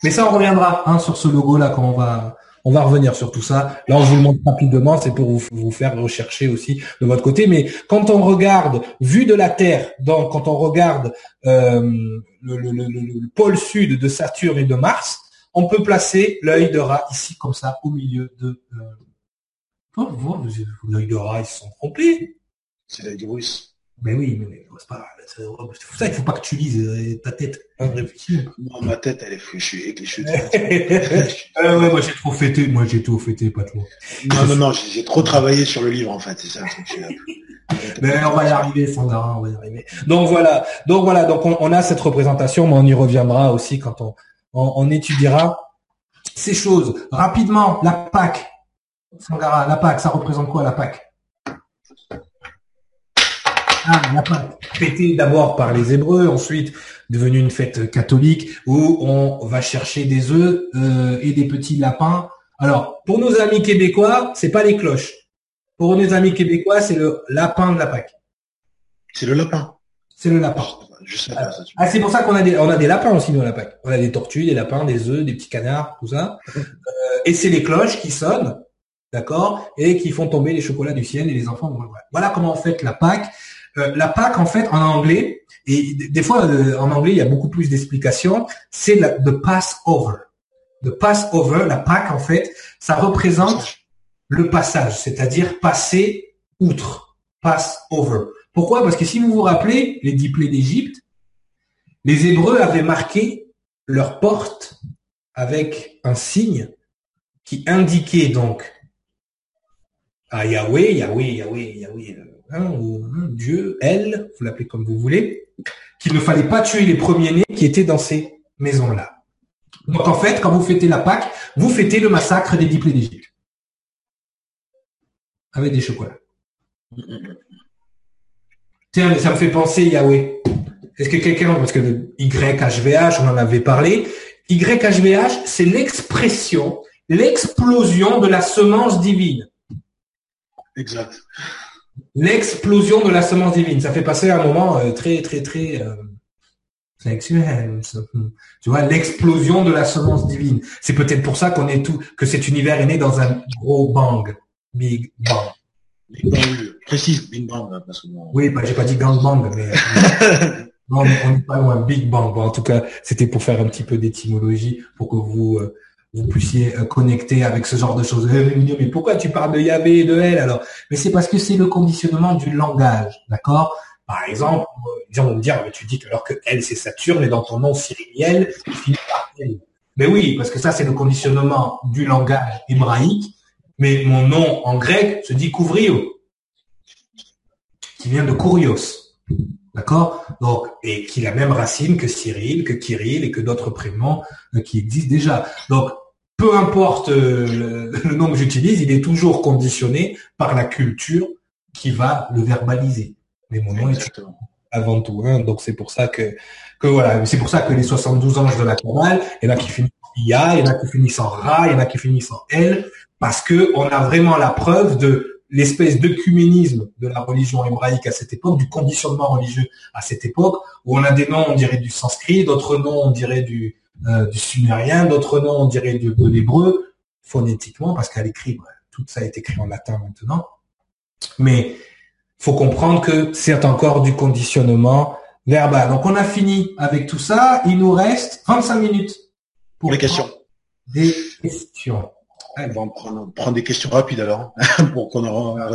Mais ça, on reviendra hein, sur ce logo-là quand on va on va revenir sur tout ça. Là, on vous le montre rapidement, c'est pour vous, faire rechercher aussi de votre côté. Mais quand on regarde, vu de la Terre, quand on regarde euh, le, pôle sud de Saturne et de Mars, on peut placer l'œil de rat ici, comme ça, au milieu de... Euh... L'œil de rat, ils sont trompés. C'est l'œil de Bruce. Mais oui, mais c'est pas c'est pour ça qu'il faut pas que tu lises euh, ta tête. Non, ma tête, elle est fichue euh, ouais, moi j'ai trop fêté, moi j'ai tout fêté, pas toi. Non, non, non, j'ai trop travaillé sur le livre en fait, c'est ça. mais on va y arriver, Sandra, on va y arriver. Donc voilà, donc voilà, donc on, a cette représentation, mais on y reviendra aussi quand on, on, étudiera ces choses. Rapidement, la Pâque. Sangara, la Pâque, ça représente quoi la ah, la Pâque, fêtée d'abord par les Hébreux, ensuite devenue une fête catholique où on va chercher des œufs euh, et des petits lapins. Alors, pour nos amis québécois, c'est pas les cloches. Pour nos amis québécois, c'est le lapin de la Pâque. C'est le lapin. C'est le lapin. Je sais pas, ah, c'est pour ça qu'on a des, on a des lapins aussi nous à la Pâque. On a des tortues, des lapins, des œufs, des petits canards, tout ça. Euh, et c'est les cloches qui sonnent, d'accord, et qui font tomber les chocolats du ciel et les enfants. Voilà comment on fête la Pâque. Euh, la Pâque, en fait, en anglais, et des fois, euh, en anglais, il y a beaucoup plus d'explications, c'est the Passover. The Passover, la Pâque, en fait, ça représente le passage, c'est-à-dire passer outre. Passover. Pourquoi? Parce que si vous vous rappelez, les dix d'Égypte, les Hébreux avaient marqué leur porte avec un signe qui indiquait donc à Yahweh, Yahweh, Yahweh, Yahweh, ou Dieu, elle, vous l'appelez comme vous voulez, qu'il ne fallait pas tuer les premiers-nés qui étaient dans ces maisons-là. Donc en fait, quand vous fêtez la Pâque, vous fêtez le massacre des dix d'Égypte. Avec des chocolats. Tiens, ça me fait penser, Yahweh. Est-ce que quelqu'un, parce que YHVH, on en avait parlé, YHVH, c'est l'expression, l'explosion de la semence divine. Exact l'explosion de la semence divine. Ça fait passer un moment euh, très, très, très euh, sexuel. Tu vois, l'explosion de la semence divine. C'est peut-être pour ça qu'on est tout, que cet univers est né dans un gros bang, big bang. Big bang, précise, big bang. Hein, parce que Oui, bah, j'ai pas dit gang bang, mais non, on n'est pas loin, big bang. Bon, en tout cas, c'était pour faire un petit peu d'étymologie, pour que vous euh, vous puissiez euh, connecter avec ce genre de choses. Mais pourquoi tu parles de Yahvé et de elle alors? Mais c'est parce que c'est le conditionnement du langage, d'accord? Par exemple, les gens vont me dire, mais tu dis que alors que elle c'est Saturne et dans ton nom cyrilliel, il finit par elle. Mais oui, parce que ça c'est le conditionnement du langage hébraïque. Mais mon nom en grec se dit Kouvrio, qui vient de Kourios. D'accord? Donc, et qui a la même racine que Cyril, que Kirill et que d'autres prénoms euh, qui existent déjà. Donc, peu importe euh, le, nom que j'utilise, il est toujours conditionné par la culture qui va le verbaliser. Mais mon nom est avant tout. Hein, donc c'est pour ça que, que voilà, c'est pour ça que les 72 anges de la chorale, il y en a qui finissent en IA, il y en a qui finissent en Ra, il y en a qui finissent en L, parce que on a vraiment la preuve de l'espèce d'œcuménisme de la religion hébraïque à cette époque, du conditionnement religieux à cette époque, où on a des noms, on dirait du sanskrit, d'autres noms, on dirait du, euh, du sumérien, d'autres noms on dirait de, l'hébreu, phonétiquement, parce qu'à l'écrit, tout ça est écrit en latin maintenant. Mais faut comprendre que c'est encore du conditionnement verbal. Donc on a fini avec tout ça. Il nous reste 25 minutes pour les questions. Des questions. on va prendre, des questions rapides alors, pour qu'on en. Ah,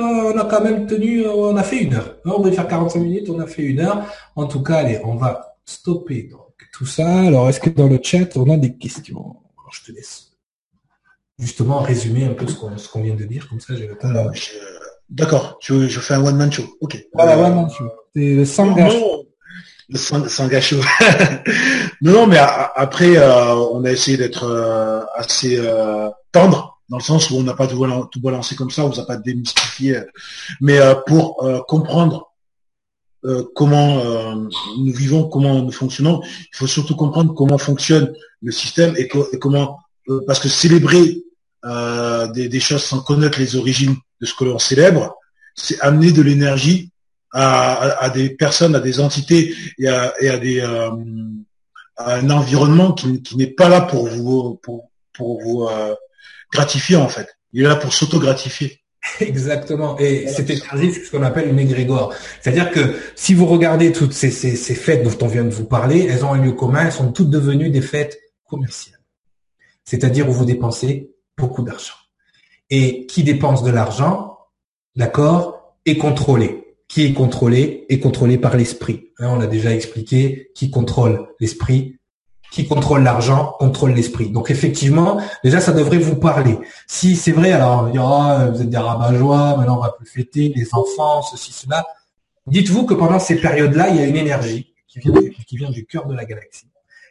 on a quand même tenu, on a fait une heure. On voulait faire 45 minutes, on a fait une heure. En tout cas, allez, on va stopper donc tout ça. Alors, est-ce que dans le chat, on a des questions? Je te laisse justement résumer un peu ce qu'on vient de dire, comme ça j'ai le temps. D'accord, je, je fais un one-man show. Ok. Voilà, one-man show. C'est le sangha show. Le sangha show. non, non, mais après, euh, on a essayé d'être euh, assez euh, tendre, dans le sens où on n'a pas tout, tout balancé comme ça, on vous a pas démystifié. Mais pour comprendre comment nous vivons, comment nous fonctionnons, il faut surtout comprendre comment fonctionne le système et, comment parce que célébrer euh, des, choses sans connaître les origines de ce que l'on célèbre, c'est amener de l'énergie à, des personnes, à des entités et à, des euh, un environnement qui, n'est pas là pour vous pour, vous euh, gratifier en fait. Il est là pour s'auto-gratifier. Exactement. Et énergie, c'est ce qu'on appelle une égrégore. C'est-à-dire que si vous regardez toutes ces, ces fêtes dont on vient de vous parler, elles ont un lieu commun, elles sont toutes devenues des fêtes commerciales. C'est-à-dire où vous dépensez beaucoup d'argent. Et qui dépense de l'argent, d'accord, est contrôlé. Qui est contrôlé est contrôlé par l'esprit. Hein, on a déjà expliqué qui contrôle l'esprit, qui contrôle l'argent contrôle l'esprit. Donc effectivement, déjà ça devrait vous parler. Si c'est vrai, alors il y aura, vous êtes des rabat joie, maintenant on va plus fêter, les enfants, ceci, cela. Dites-vous que pendant ces périodes-là, il y a une énergie qui vient, du cœur de la galaxie.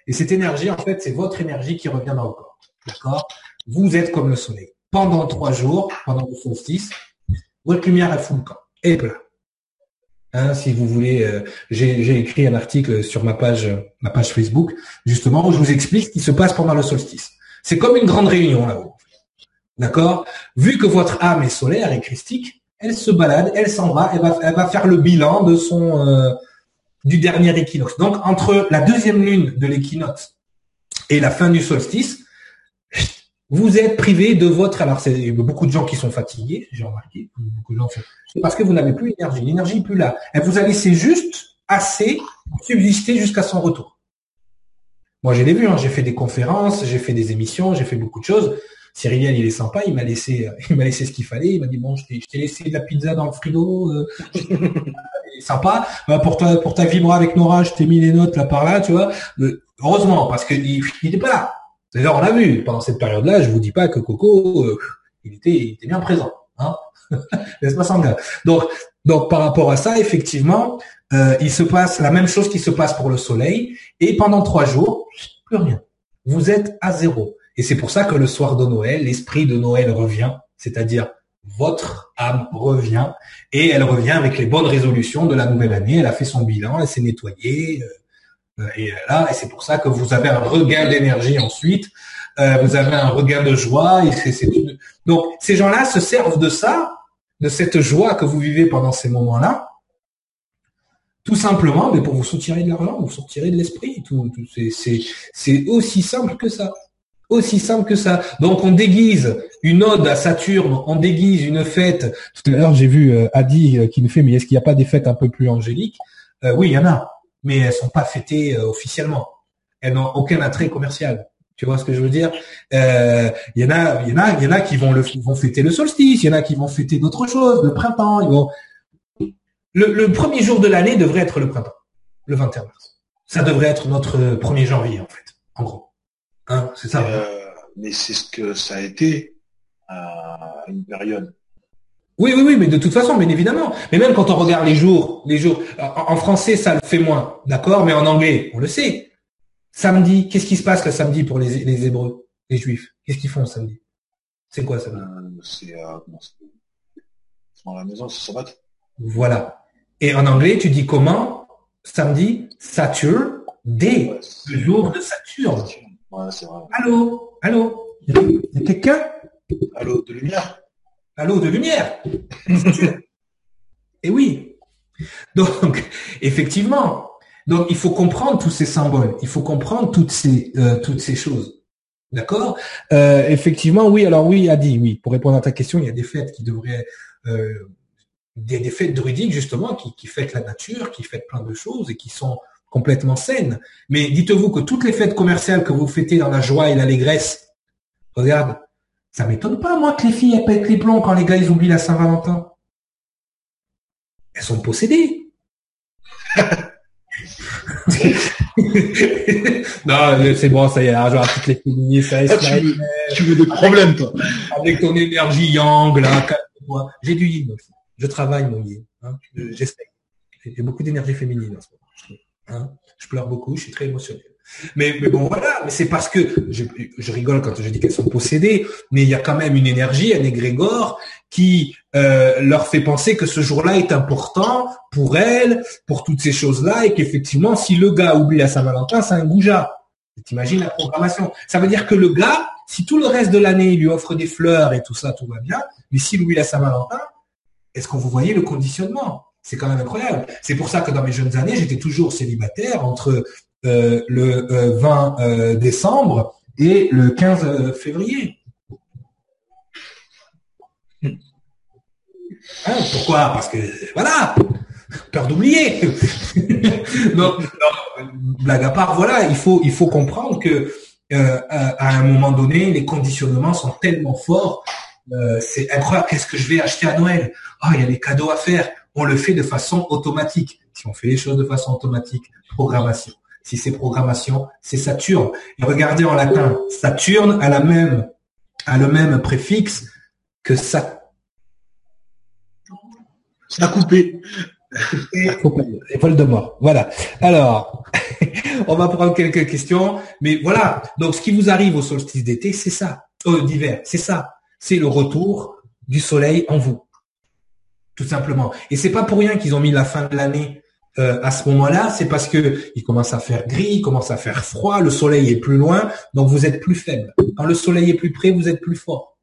Et cette énergie, en fait, c'est votre énergie qui revient dans le corps. D'accord? Vous êtes comme le soleil. Pendant trois jours, pendant le solstice, votre lumière est full camp. Et plat. Hein, si vous voulez, euh, j'ai écrit un article sur ma page, ma page Facebook, justement, où je vous explique ce qui se passe pendant le solstice. C'est comme une grande réunion là-haut. D'accord? Vu que votre âme est solaire et christique, elle se balade, elle s'en va, elle va, elle va faire le bilan de son euh, du dernier équinoxe. Donc entre la deuxième lune de l'équinoxe et la fin du solstice, vous êtes privé de votre. Alors, c'est beaucoup de gens qui sont fatigués, j'ai remarqué. Beaucoup de gens C'est parce que vous n'avez plus l'énergie. L'énergie n'est plus là. Elle vous a laissé juste assez pour subsister jusqu'à son retour. Moi, j'ai les vu. Hein. J'ai fait des conférences, j'ai fait des émissions, j'ai fait beaucoup de choses. Cyriliel, il est sympa. Il m'a laissé, il m'a laissé ce qu'il fallait. Il m'a dit bon, je t'ai laissé de la pizza dans le frigo. Euh, sympa. Euh, pour toi, pour ta vibra avec Nora, je t'ai mis les notes là par là, tu vois. Euh, heureusement, parce qu'il n'était pas là. D'ailleurs, on l'a vu pendant cette période-là. Je vous dis pas que Coco, euh, il était, il était bien présent, hein N'est-ce Sanga Donc, donc par rapport à ça, effectivement, euh, il se passe la même chose qui se passe pour le Soleil. Et pendant trois jours, plus rien. Vous êtes à zéro. Et c'est pour ça que le soir de Noël, l'esprit de Noël revient, c'est-à-dire votre âme revient et elle revient avec les bonnes résolutions de la nouvelle année. Elle a fait son bilan, elle s'est nettoyée. Euh, et là, et c'est pour ça que vous avez un regain d'énergie ensuite, euh, vous avez un regain de joie. Et c'est, Donc, ces gens-là se servent de ça, de cette joie que vous vivez pendant ces moments-là, tout simplement, mais pour vous soutirer de l'argent, vous sortirez de l'esprit. Tout, c'est, aussi simple que ça. Aussi simple que ça. Donc on déguise une ode à Saturne, on déguise une fête. Tout à l'heure j'ai vu euh, Adi euh, qui nous fait, mais est-ce qu'il n'y a pas des fêtes un peu plus angéliques? Oui, il y en a mais elles sont pas fêtées euh, officiellement. Elles n'ont aucun attrait commercial. Tu vois ce que je veux dire? Euh, Il y en a, il y en a, il y en a qui vont le vont fêter le solstice, il y en a qui vont fêter d'autres choses, le printemps. Ils vont. Le, premier jour de l'année devrait être le printemps, le 21 mars. Ça devrait être notre 1er janvier en fait, en gros. Hein, c'est ça. Euh, mais c'est ce que ça a été à une période. Oui, oui, oui, mais de toute façon, bien évidemment. Mais même quand on regarde les jours, les jours, en français, ça le fait moins, d'accord, mais en anglais, on le sait. Samedi, qu'est-ce qui se passe le samedi pour les, les Hébreux, les Juifs? Qu'est-ce qu'ils font samedi? C'est quoi samedi euh, C'est euh, dans la maison, c'est sabbat. Voilà. Et en anglais, tu dis comment Samedi, Saturne, D, le jour de Saturne. Ouais, c'est vrai. Allô? Allô? Il y a quelqu'un? Allô, de lumière? L'eau de lumière. Et oui. Donc, effectivement. Donc, il faut comprendre tous ces symboles. Il faut comprendre toutes ces euh, toutes ces choses. D'accord? Euh, Effectivement, oui. Alors oui, Adi, oui. Pour répondre à ta question, il y a des fêtes qui devraient euh, des, des, fêtes druidiques justement qui, qui fêtent la nature, qui fêtent plein de choses et qui sont complètement saines. Mais dites-vous que toutes les fêtes commerciales que vous fêtez dans la joie et l'allégresse, regarde, Ça m'étonne pas, moi, que les filles elles pètent les plombs quand les gars ils oublient la Saint-Valentin. Elles sont possédées. non, c'est bon, ça y est, genre toutes les féministes, ça ah, tu, veux, tu, veux, des problèmes, toi. Avec ton énergie yang, là, J'ai du yin aussi. Je travaille mon yin. Hein. J'essaie. J'ai beaucoup d'énergie féminine en ce moment. Hein. Je pleure beaucoup, je suis très émotionnel. Mais, mais bon, voilà, mais c'est parce que je, rigole quand je dis qu'elles sont possédées, mais il y a quand même une énergie, un égrégore qui euh, leur fait penser que ce jour-là est important pour elles, pour toutes ces choses-là, et qu'effectivement, si le gars oublie la Saint-Valentin, c'est un goujat. T'imagines la programmation Ça veut dire que le gars, si tout le reste de l'année, il lui offre des fleurs et tout ça, tout va bien, mais s'il oublie la Saint-Valentin, est-ce qu'on vous voyez le conditionnement? C'est quand même incroyable. C'est pour ça que dans mes jeunes années, j'étais toujours célibataire entre le 20 euh, euh, décembre et le 15 février. Hein, pourquoi? Parce que voilà, peur d'oublier. non, blague à part, voilà, il faut il faut comprendre que à, un moment donné, les conditionnements sont tellement forts. c'est incroyable. Qu'est-ce que je vais acheter à Noël? Ah, il y a des cadeaux à faire. On le fait de façon automatique. Si on fait les choses de façon automatique, programmation. Si c'est programmation, c'est Saturne. Et regardez en latin, Saturne a la même, a le même préfixe que ça. Ça a coupé. Et Voldemort. Voilà. Alors, on va prendre quelques questions. Mais voilà. Donc, ce qui vous arrive au solstice d'été, c'est ça. Euh, d'hiver, c'est ça. C'est le retour du soleil en vous. Tout simplement. Et c'est pas pour rien qu'ils ont mis la fin de l'année euh, à ce moment-là, c'est parce que il commence à faire gris, il commence à faire froid, le soleil est plus loin, donc vous êtes plus faible. Quand le soleil est plus près, vous êtes plus fort.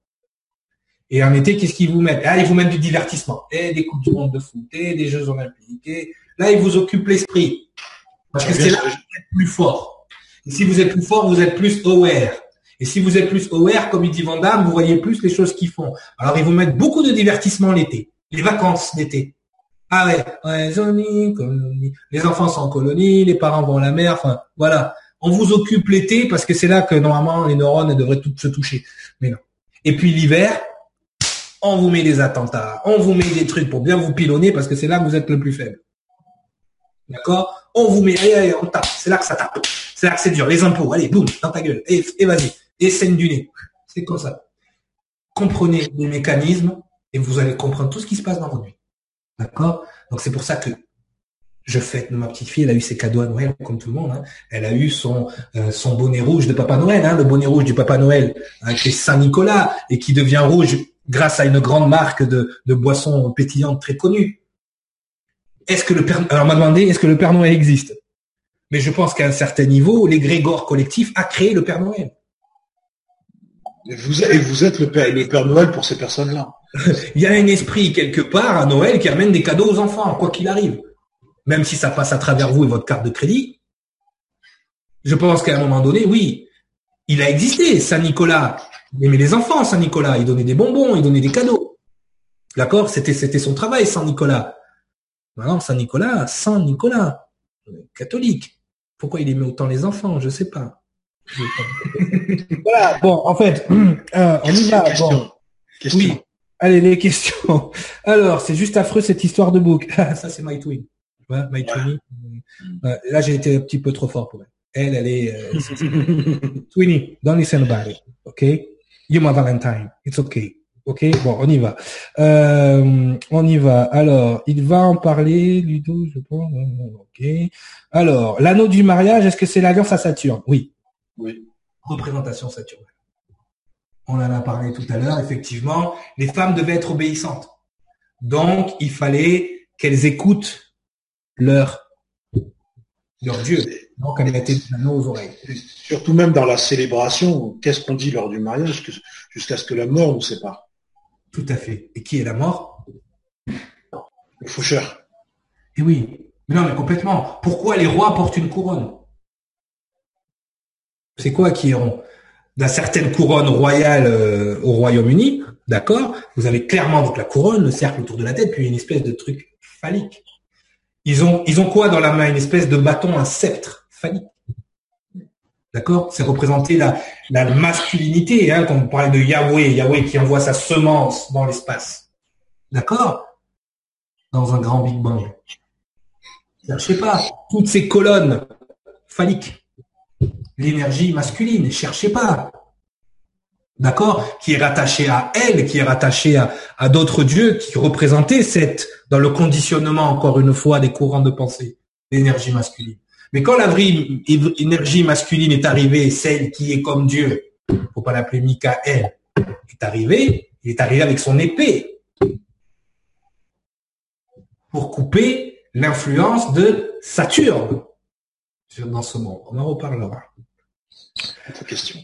Et en été, qu'est-ce qu'ils vous mettent? Ah, ils vous mettent du divertissement, et des coupes du monde de foot, et des Jeux olympiques. Et là, ils vous occupent l'esprit, parce que c'est là que vous êtes plus fort. Et si vous êtes plus fort, vous êtes plus aware. Et si vous êtes plus aware, comme il dit Vandame, vous voyez plus les choses qu'ils font. Alors, ils vous mettent beaucoup de divertissement l'été, les vacances d'été. Ah ouais, ouais, colonie. Les enfants sont en colonie, les parents vont à la mer, enfin, voilà. On vous occupe l'été parce que c'est là que normalement les neurones devraient toutes se toucher. Mais non. Et puis l'hiver, on vous met des attentats, on vous met des trucs pour bien vous pilonner parce que c'est là que vous êtes le plus faible. D'accord? On vous met, allez, allez, on tape. C'est là que ça tape. C'est là que c'est dur. Les impôts, allez, boum, dans ta gueule. Et, et vas-y. Et scène du nez. C'est comme ça. Comprenez les mécanismes et vous allez comprendre tout ce qui se passe dans votre vie. D'accord? Donc c'est pour ça que je fête ma petite fille, elle a eu ses cadeaux à Noël comme tout le monde. Hein. Elle a eu son euh, son bonnet rouge de Papa Noël, hein, le bonnet rouge du Papa Noël, hein, qui est Saint Nicolas et qui devient rouge grâce à une grande marque de, de boissons pétillantes très connue. Est-ce que le Père alors on m'a demandé est-ce que le Père Noël existe? Mais je pense qu'à un certain niveau, l'égrégore collectif a créé le Père Noël. Et vous, et vous êtes le Père, le Père Noël pour ces personnes-là. Il y a un esprit quelque part à Noël qui amène des cadeaux aux enfants, quoi qu'il arrive. Même si ça passe à travers vous et votre carte de crédit. Je pense qu'à un moment donné, oui, il a existé, Saint-Nicolas. Il aimait les enfants, Saint-Nicolas. Il donnait des bonbons, il donnait des cadeaux. D'accord? C'était, c'était son travail, Saint-Nicolas. Maintenant, Saint-Nicolas, Saint-Nicolas, catholique. Pourquoi il aimait autant les enfants? Je sais pas. voilà, bon, en fait, euh, on y va. Bon. Oui. Allez, les questions. Alors, c'est juste affreux cette histoire de book. ça, c'est My Twin. Ouais, My Twin. là, j'ai été un petit peu trop fort pour elle. Elle, elle est... Euh, Twinny, don't listen about it. OK? You're my Valentine. It's okay. OK? Bon, on y va. Euh, on y va. Alors, il va en parler, Ludo, je pense. OK. Alors, l'anneau du mariage, est-ce que c'est l'alliance à Saturne? Oui. Oui. Représentation Saturne on en a parlé tout à l'heure, effectivement, les femmes devaient être obéissantes. Donc, il fallait qu'elles écoutent leur, leur Dieu. Donc, elles mettaient des aux oreilles. Surtout même dans la célébration, qu'est-ce qu'on dit lors du mariage jusqu'à ce que la mort nous sépare? Tout à fait. Et qui est la mort? Le faucheur. Et oui. Mais non, mais complètement. Pourquoi les rois portent une couronne? C'est quoi qui est rond? D'une certaine couronne royale euh, au Royaume-Uni, d'accord Vous avez clairement donc la couronne, le cercle autour de la tête, puis une espèce de truc phallique. Ils ont, ils ont quoi dans la main? Une espèce de bâton, un sceptre phallique. D'accord? C'est représenter la, la masculinité, hein, quand on parlait de Yahweh, Yahweh qui envoie sa semence dans l'espace. D'accord? Dans un grand Big Bang. Je sais pas, toutes ces colonnes phalliques, l'énergie masculine, cherchez pas. D'accord? Qui est rattachée à elle, qui est rattachée à, à d'autres dieux qui représentaient cette, dans le conditionnement, encore une fois, des courants de pensée, l'énergie masculine. Mais quand la vraie énergie masculine est arrivée, celle qui est comme Dieu, faut pas l'appeler Michael, est arrivée, il est arrivé avec son épée pour couper l'influence de Saturne dans ce monde. On en reparlera. Autre question.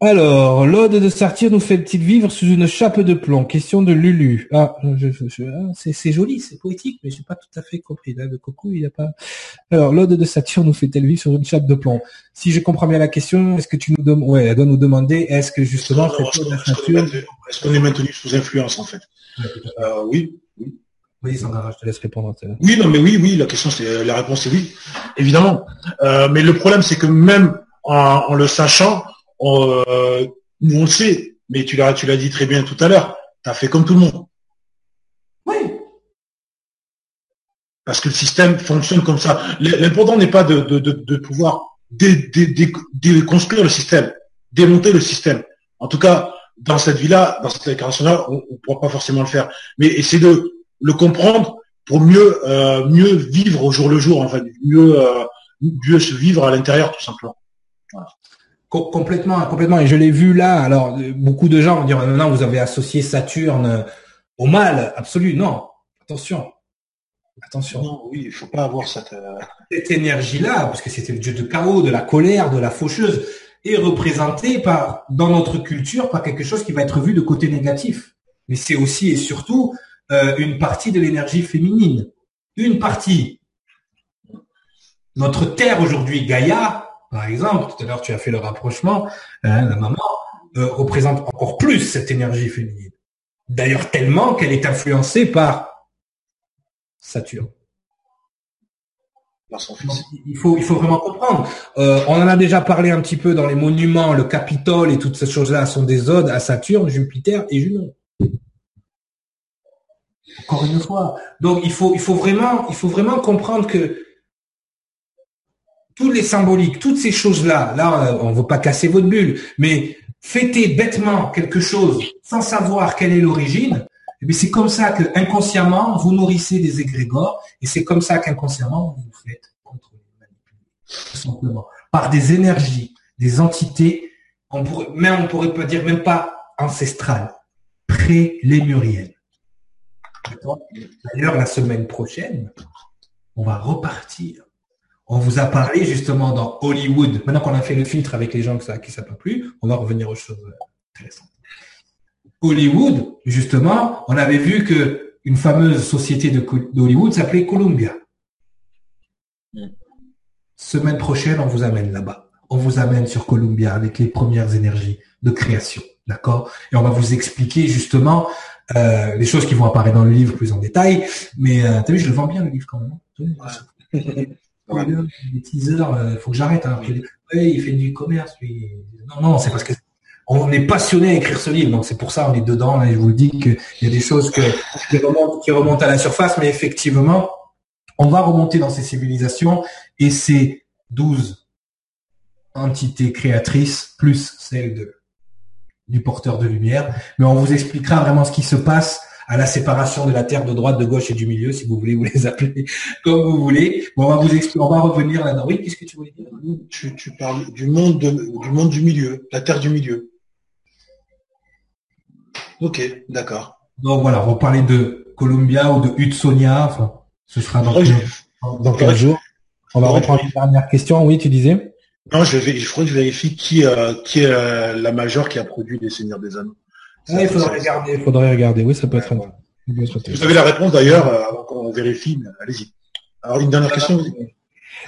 Alors, l'ode de Satyr nous fait-il vivre sous une chape de plomb? Question de Lulu. Ah, c'est joli, c'est poétique, mais j'ai pas tout à fait compris. Là, Coco, il n'y a pas. Alors, l'ode de Satyr nous fait-elle vivre sur une chape de plomb? Si je comprends bien la question, est-ce que tu nous demandes Ouais, elle doit nous demander est-ce que justement Est-ce qu'on est maintenu sous influence en fait? Euh, Oui. Oui. Oui, Sandra, je te laisse répondre. Oui, non, mais oui, oui. La question, c'est la réponse est oui, évidemment. Euh, mais le problème, c'est que même en, en le sachant, euh, nous on le sait, mais tu l'as, tu l'as dit très bien tout à l'heure, tu as fait comme tout le monde. Oui. Parce que le système fonctionne comme ça. L'important n'est pas de, de, de, pouvoir déconstruire le système, démonter le système. En tout cas, dans cette vie-là, dans cette incarnation-là, on ne pourra pas forcément le faire. Mais essayer de le comprendre pour mieux euh, mieux vivre au jour le jour, en fait, mieux euh, mieux se vivre à l'intérieur, tout simplement. Voilà complètement, complètement. Et je l'ai vu là. Alors, beaucoup de gens vont dire non, non, vous avez associé Saturne au mal absolu. Non, attention, attention. Non, oui, il faut pas avoir cette, euh, cette énergie-là, parce que c'était le dieu de chaos, de la colère, de la faucheuse, est représenté par dans notre culture par quelque chose qui va être vu de côté négatif. Mais c'est aussi et surtout euh, une partie de l'énergie féminine. Une partie. Notre terre aujourd'hui, Gaïa, par exemple, tout à l'heure tu as fait le rapprochement, hein, la maman euh, représente encore plus cette énergie féminine. D'ailleurs tellement qu'elle est influencée par Saturne. il faut, il faut vraiment comprendre. Euh, on en a déjà parlé un petit peu dans les monuments, le Capitole et toutes ces choses-là sont des odes à Saturne, Jupiter et Junon. Encore une fois. Donc il faut, il faut vraiment, il faut vraiment comprendre que tous les symboliques, toutes ces choses-là, là, on ne veut pas casser votre bulle, mais fêter bêtement quelque chose sans savoir quelle est l'origine, eh c'est comme ça que inconsciemment vous nourrissez des égrégores et c'est comme ça qu'inconsciemment vous vous faites contrôler, tout simplement, par des énergies, des entités, on pourrait, même on pourrait pas dire même pas ancestrales, pré-lémuriennes. D'ailleurs, la semaine prochaine, on va repartir on vous a parlé justement dans Hollywood. Maintenant qu'on a fait le filtre avec les gens que ça, qui ça pas plu, on va revenir aux choses intéressantes. Hollywood, justement, on avait vu que une fameuse société d'Hollywood s'appelait Columbia. Semaine prochaine, on vous amène là-bas. On vous amène sur Columbia avec les premières énergies de création. D'accord? Et on va vous expliquer justement euh, les choses qui vont apparaître dans le livre plus en détail. Mais euh, as vu, je le vends bien le livre quand même. Teasers, il faut que j'arrête. Hein. il fait du commerce. Non, non, c'est parce que on est passionné à écrire ce livre, donc c'est pour ça on est dedans. et je vous dis qu'il y a des choses qui, remontent, à la surface, mais effectivement, on va remonter dans ces civilisations et ces douze entités créatrices plus celle du porteur de lumière. Mais on vous expliquera vraiment ce qui se passe à la séparation de la terre de droite, de gauche et du milieu, si vous voulez vous les appeler comme vous voulez. Bon, on va vous expliquer, on va revenir là-dedans. Oui, qu'est-ce que tu voulais dire? Tu, tu, parles du monde du monde du milieu, la terre du milieu. Ok, d'accord. Donc voilà, on va parler de Columbia ou de Hudsonia. Enfin, ce sera dans, dans quel jour? On va reprendre une dernière question. Oui, tu disais? Non, je, vais, je que je vérifie qui, euh, qui est euh, la majeure qui a produit les Seigneurs des Anneaux. Ah, il faudrait regarder, faudrait regarder. Oui, ça peut être. Vous avez la réponse d'ailleurs euh, avant qu'on vérifie. Allez-y. Alors une dernière question.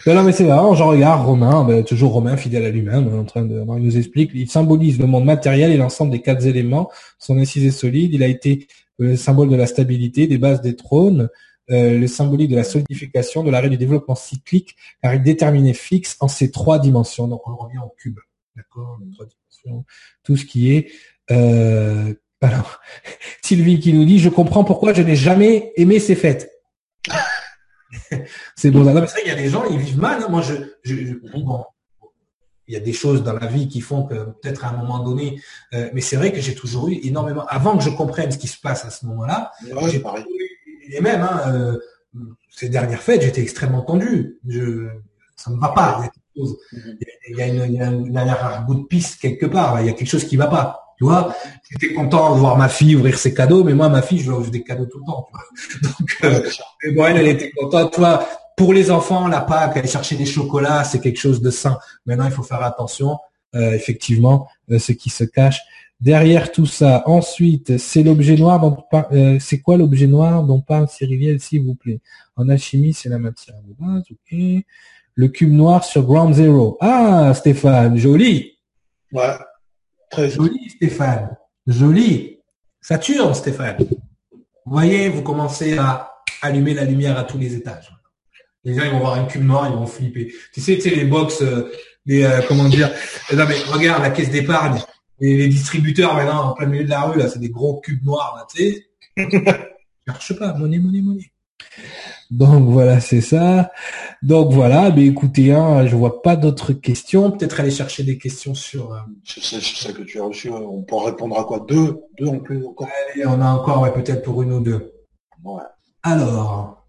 Ben non, mais c'est vrai, j'en regarde Romain, ben, toujours Romain, fidèle à lui-même, en train de, il nous explique, il symbolise le monde matériel et l'ensemble des quatre éléments, son incisé solide, il a été le symbole de la stabilité, des bases des trônes, euh, le symbolique de la solidification, de l'arrêt du développement cyclique, car il est déterminé fixe en ces trois dimensions. Donc on revient au cube. D'accord Trois dimensions. Tout ce qui est... Euh, alors, Sylvie qui nous dit, je comprends pourquoi je n'ai jamais aimé ces fêtes. c'est bon. Non, mais c'est vrai qu'il y a des gens, ils vivent mal. Hein. Moi, je, je, bon, il y a des choses dans la vie qui font que peut-être à un moment donné, euh, mais c'est vrai que j'ai toujours eu énormément, avant que je comprenne ce qui se passe à ce moment-là, et même hein, euh, ces dernières fêtes, j'étais extrêmement tendu. Je, ça me va pas. Il y a, une, il y a, une, un bout de piste quelque part. Il y a quelque chose qui va pas. Tu vois, j'étais content de voir ma fille ouvrir ses cadeaux, mais moi, ma fille, je lui ouvre des cadeaux tout le temps. Donc, euh, bon, elle, elle était contente. Tu vois, pour les enfants, la Pâque, aller chercher des chocolats, c'est quelque chose de sain. Maintenant, il faut faire attention, euh, effectivement, euh, ce qui se cache derrière tout ça. Ensuite, c'est l'objet noir dont euh, c'est quoi l'objet noir dont parle Cyriliel, s'il vous plaît? En alchimie, c'est la matière ok. Le cube noir sur Ground Zero. Ah, Stéphane, joli. Ouais, joli, Stéphane. Joli. Saturne, Stéphane. Vous voyez, vous commencez à allumer la lumière à tous les étages. Les gens, ils vont voir un cube noir, ils vont flipper. Tu sais, tu sais, les box, euh, les, euh, comment dire, non mais regarde la caisse d'épargne, les, les, distributeurs maintenant en plein milieu de la rue là, c'est des gros cubes noirs là, tu sais. Sais pas, monnaie, monnaie, monnaie. Donc voilà, c'est ça. Donc voilà, mais écoutez, hein, je vois pas d'autres questions. Peut-être aller chercher des questions sur. Euh... C'est ça, que tu as reçu. On pourra répondre à quoi? Deux, deux en plus encore? Allez, on a encore, ouais, peut-être pour une ou deux. Ouais. Alors,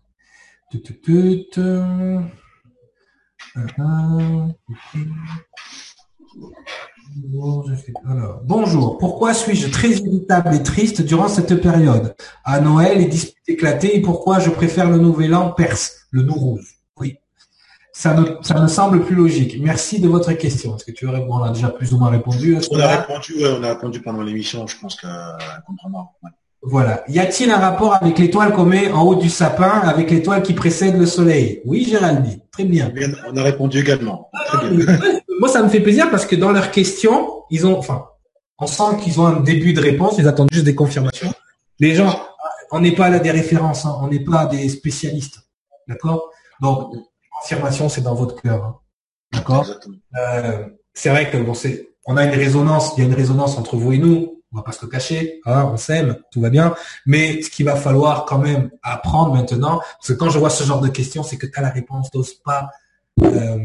bonjour. Pourquoi suis-je très irritable et triste durant cette période? À Noël, les disputes éclatées et pourquoi je préfère le Nouvel An perse, le Nourouz Oui. Ça me, ça me semble plus logique. Merci de votre question. Est-ce que tu aurais, bon, on a déjà plus ou moins répondu. On a répondu, on a répondu pendant l'émission. Je pense qu'elle comprendra. Voilà. Y a-t-il un rapport avec l'étoile qu'on met en haut du sapin, avec l'étoile qui précède le soleil? Oui, Géraldine. Très bien. On a répondu également. Très bien. Moi, ça me fait plaisir parce que dans leurs questions, ils ont, enfin, on sent qu'ils ont un début de réponse, ils attendent juste des confirmations. Les gens, on n'est pas là des références, hein. on n'est pas des spécialistes. D'accord? Donc, confirmation, c'est dans votre cœur. Hein. D'accord? Euh, C'est vrai que bon, c'est, on a une résonance, il y a une résonance entre vous et nous on va pas se le cacher, hein, on s'aime, tout va bien. Mais ce qu'il va falloir quand même apprendre maintenant, parce que quand je vois ce genre de questions, c'est que tu as la réponse, n'oses pas, euh,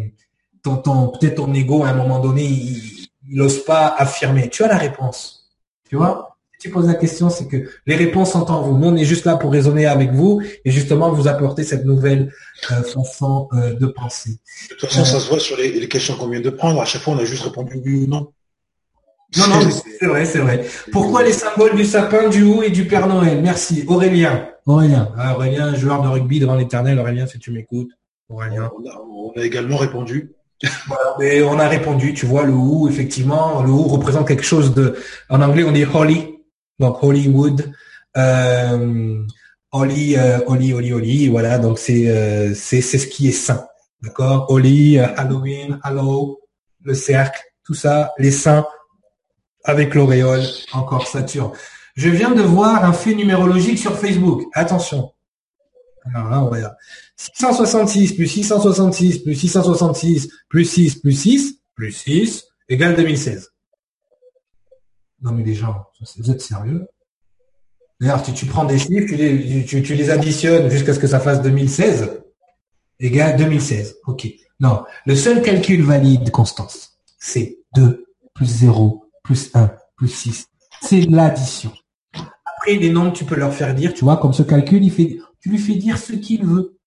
ton, peut-être ton ego à un moment donné, il n'ose pas affirmer. Tu as la réponse, tu vois? Si tu poses la question, c'est que les réponses sont en vous. Nous, on est juste là pour raisonner avec vous et justement vous apporter cette nouvelle euh, façon euh, de penser. De toute façon, ça se voit sur les, les questions qu'on vient de prendre. À chaque fois, on a juste répondu oui ou non. Non, non, c'est vrai, c'est vrai. Pourquoi les symboles du sapin, du hou et du Père Noël? Merci. Aurélien. Aurélien. Ah, Aurélien, joueur de rugby devant l'éternel. Aurélien, si tu m'écoutes. Aurélien. On a, également répondu. Voilà, mais on a répondu, tu vois, le hou, effectivement, le hou représente quelque chose de, en anglais, on dit holy, donc Hollywood, euh, holy, euh, holy, holy, holy, voilà, donc c'est, euh, c'est, ce qui est saint, d'accord, holy, euh, Halloween, Hallow, le cercle, tout ça, les saints, avec l'auréole, encore Saturne. Je viens de voir un fait numérologique sur Facebook. Attention. Alors là, on. 666 plus 666 plus 666 plus 6 plus 6 plus 6 égale 2016. Non mais les gens, vous êtes sérieux? D'ailleurs, tu prends des chiffres, tu les, tu, les additionnes jusqu'à ce que ça fasse 2016, égale 2016. Ok. Non, le seul calcul valide, Constance, c'est 2 plus 0 plus 1, plus 6. C'est l'addition. Après, les nombres, tu peux leur faire dire, tu vois, comme ce calcul, tu lui fais dire ce qu'il veut.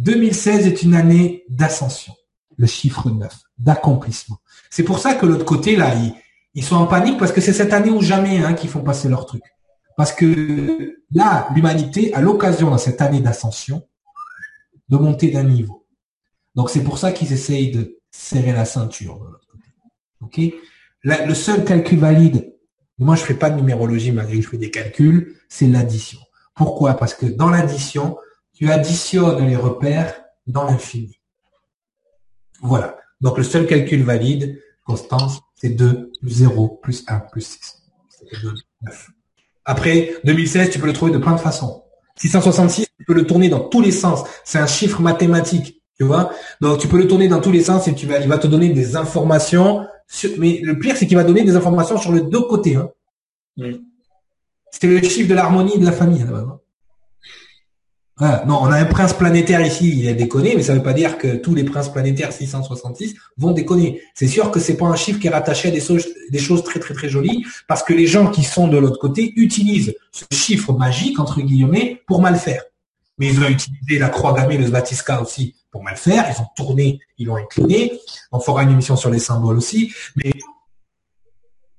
2016 est une année d'ascension. Le chiffre 9, d'accomplissement. C'est pour ça que l'autre côté, là, ils, sont en panique parce que c'est cette année ou jamais hein, qu'ils font passer leur truc. Parce que là, l'humanité a l'occasion dans cette année d'ascension de monter d'un niveau. Donc c'est pour ça qu'ils essayent de serrer la ceinture de le seul calcul valide, moi je fais pas de numérologie malgré que je fais des calculs, c'est l'addition. Pourquoi? Parce que dans l'addition, tu additionnes les repères dans l'infini. Voilà. Donc le seul calcul valide, Constance, c'est 2 plus 0 plus 1 plus 6. 9. Après, 2016, tu peux le trouver de plein de façons. 666, tu peux le tourner dans tous les sens. C'est un chiffre mathématique, tu vois. Donc tu peux le tourner dans tous les sens et tu vas, il va te donner des informations. mais le pire, c'est qu'il va donner des informations sur les deux côtés. Hein. Mm. C'est le chiffre de l'harmonie de la famille. Non, on a un prince planétaire ici, il a déconné, mais ça ne veut pas dire que tous les princes planétaires 666 vont déconner. C'est sûr que c'est pas un chiffre qui est rattaché à des, des choses très très très jolies, parce que les gens qui sont de l'autre côté utilisent ce chiffre magique, entre guillemets, pour mal faire. Mais ils ont utilisé la croix gammée, le Svatiska aussi, pour mal faire. Ils ont tourné, ils l'ont incliné. On fera une émission sur les symboles aussi. Mais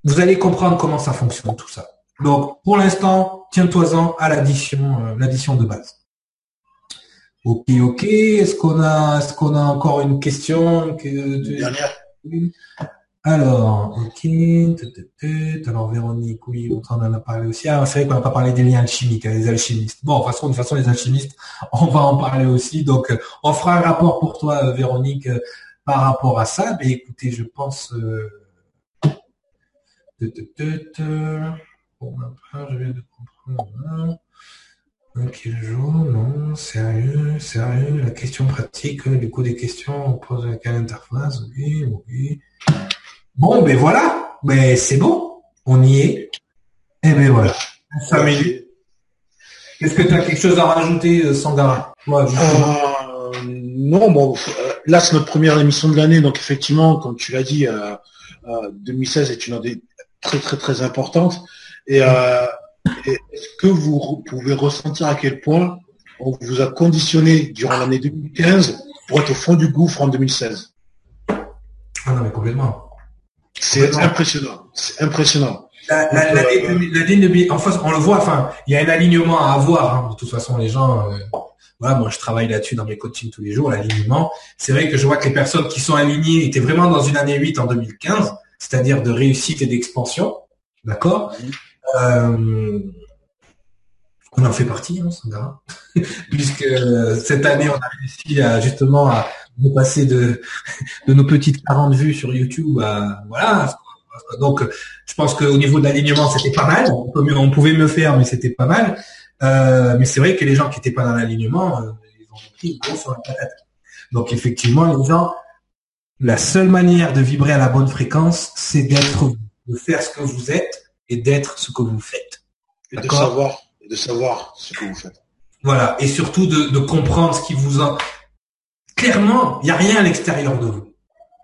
vous allez comprendre comment ça fonctionne, tout ça. Donc, pour l'instant, tiens-toi-en à l'addition, euh, l'addition de base. Ok, ok. Est-ce qu'on a, est-ce qu'on a encore une question que, Dernière. Alors, ok. Alors Véronique, oui, on en a parlé aussi. Ah, c'est vrai qu'on n'a pas parlé des liens alchimiques, hein, des alchimistes. Bon, de toute façon, de toute façon, les alchimistes, on va en parler aussi. Donc, euh, on fera un rapport pour toi, euh, Véronique, euh, par rapport à ça. Mais écoutez, je pense. Bon, je viens de comprendre. Quel jour Non, sérieux, sérieux. La question pratique, du coup des questions, on pose à quelle interface? Oui, oui. Bon, ben voilà, ben c'est bon, on y est. Et eh ben voilà. Est-ce que tu as quelque chose à rajouter, euh, Sangara euh, Non, bon, euh, là c'est notre première émission de l'année, donc effectivement, comme tu l'as dit, 2016 est une année très très très importante. Et est-ce que vous pouvez ressentir à quel point on vous a conditionné durant l'année 2015 pour être au fond du gouffre en 2016 Ah non, mais complètement. C'est impressionnant. C'est impressionnant. L'année en face, on le voit, enfin, il y a un alignement à avoir. Hein. De toute façon, les gens, euh, voilà, moi je travaille là-dessus dans mes coachings tous les jours, l'alignement. C'est vrai que je vois que les personnes qui sont alignées étaient vraiment dans une année 8 en 2015, c'est-à-dire de réussite et d'expansion. D'accord? Euh, on en fait partie, hein, Sandra, puisque euh, cette année, on a réussi à justement à nous passer de, nos petites 40 vues sur YouTube à voilà. Donc, je pense qu'au niveau de l'alignement, c'était pas mal. On, pouvait mieux faire, mais c'était pas mal. Euh, mais c'est vrai que les gens qui n'étaient pas dans l'alignement, ils ont pris gros sur la patate. Donc, effectivement, les gens, la seule manière de vibrer à la bonne fréquence, c'est d'être, de faire ce que vous êtes et d'être ce que vous faites. Et de savoir, de savoir ce que vous faites. Voilà. Et surtout de, comprendre ce qui vous en... Clairement, il n'y a rien à l'extérieur de vous.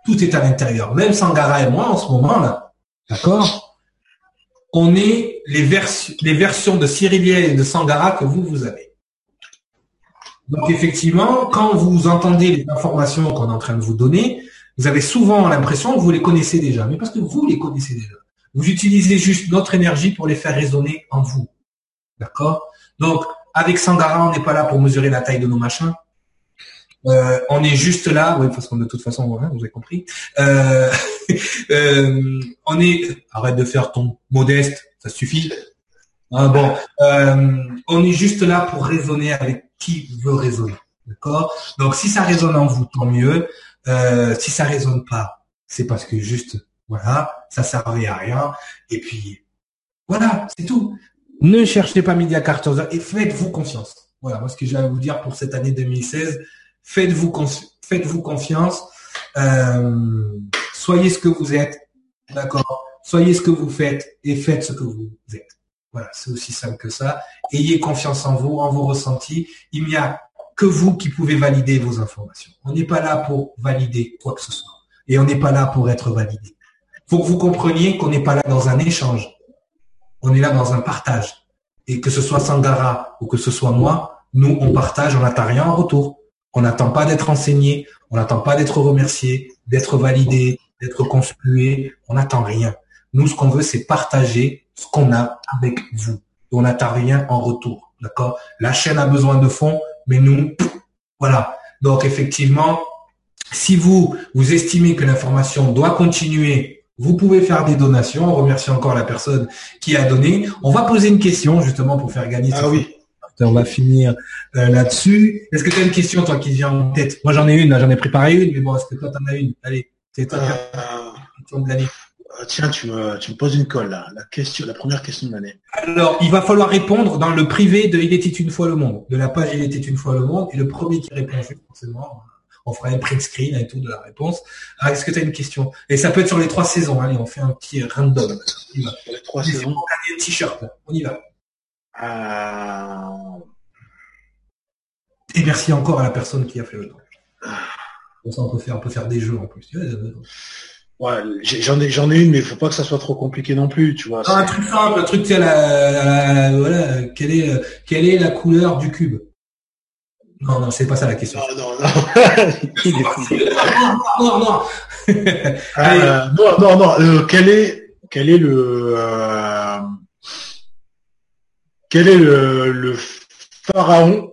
Tout est à l'intérieur. Même Sangara et moi, en ce moment-là, d'accord On est les, les versions de Cyriliel et de Sangara que vous, vous avez. Donc effectivement, quand vous entendez les informations qu'on est en train de vous donner, vous avez souvent l'impression que vous les connaissez déjà, mais parce que vous les connaissez déjà. Vous utilisez juste notre énergie pour les faire résonner en vous. D'accord? Donc, avec Sangara, on n'est pas là pour mesurer la taille de nos machins. Euh, on est juste là, oui, parce qu'on de toute façon, vous avez compris. Euh, euh, on est, arrête de faire ton modeste, ça suffit. Ah, bon, on est juste là pour raisonner avec qui veut raisonner, d'accord? Donc, si ça résonne en vous, tant mieux. si ça résonne pas, c'est parce que juste voilà, ça servait à rien. Et puis, voilà, c'est tout. Ne cherchez pas Media et faites-vous confiance. Voilà, moi ce que j'ai à vous dire pour cette année 2016, faites-vous faites-vous confiance. Euh, soyez ce que vous êtes, d'accord? Soyez ce que vous faites et faites ce que vous êtes. Voilà, c'est aussi simple que ça. Ayez confiance en vous, en vos ressentis. Il n'y a que vous qui pouvez valider vos informations. On n'est pas là pour valider quoi que ce soit. Et on n'est pas là pour être validé faut que vous compreniez qu'on n'est pas là dans un échange. On est là dans un partage. Et que ce soit Sangara ou que ce soit moi, nous, on partage, on n'attend rien en retour. On n'attend pas d'être enseigné, on n'attend pas d'être remercié, d'être validé, d'être conspué, on n'attend rien. Nous, ce qu'on veut, c'est partager ce qu'on a avec vous. on n'attend rien en retour. D'accord? La chaîne a besoin de fonds, mais nous, voilà. Donc, effectivement, si vous, vous estimez que l'information doit continuer vous pouvez faire des donations. On remercie encore la personne qui a donné. On va poser une question justement pour faire gagner. Ah oui. On va finir euh, là-dessus. Est-ce que tu as une question toi qui vient en tête? Moi j'en ai une, j'en ai préparé une, mais bon, est-ce que toi t'en as une? Allez, c'est toi euh, question de l'année. ah, tiens, tu me, tu me poses une colle là. La question, la première question de l'année. Alors, il va falloir répondre dans le privé de Il était une fois le monde, de la page Il était une fois le monde, et le premier qui répond forcément, on fera un print screen et tout de la réponse. Ah, est-ce que tu as une question? Et ça peut être sur les trois saisons. Allez, on fait un petit random. On y va. Sur les trois saisons. On t-shirt. On y va. Euh... Et merci encore à la personne qui a fait le. Comme ça, on peut faire, on peut faire des jeux en plus. Ouais, j'en ai, j'en ai une, mais il faut pas que ça soit trop compliqué non plus, tu vois. un truc simple, un truc, tu la, voilà, quelle est, quelle est la couleur du cube? Non, non, c'est pas ça la question. Non, non, non. non, non, euh, non, non, non. Euh, quel est, quel est le, euh, quel est le, le pharaon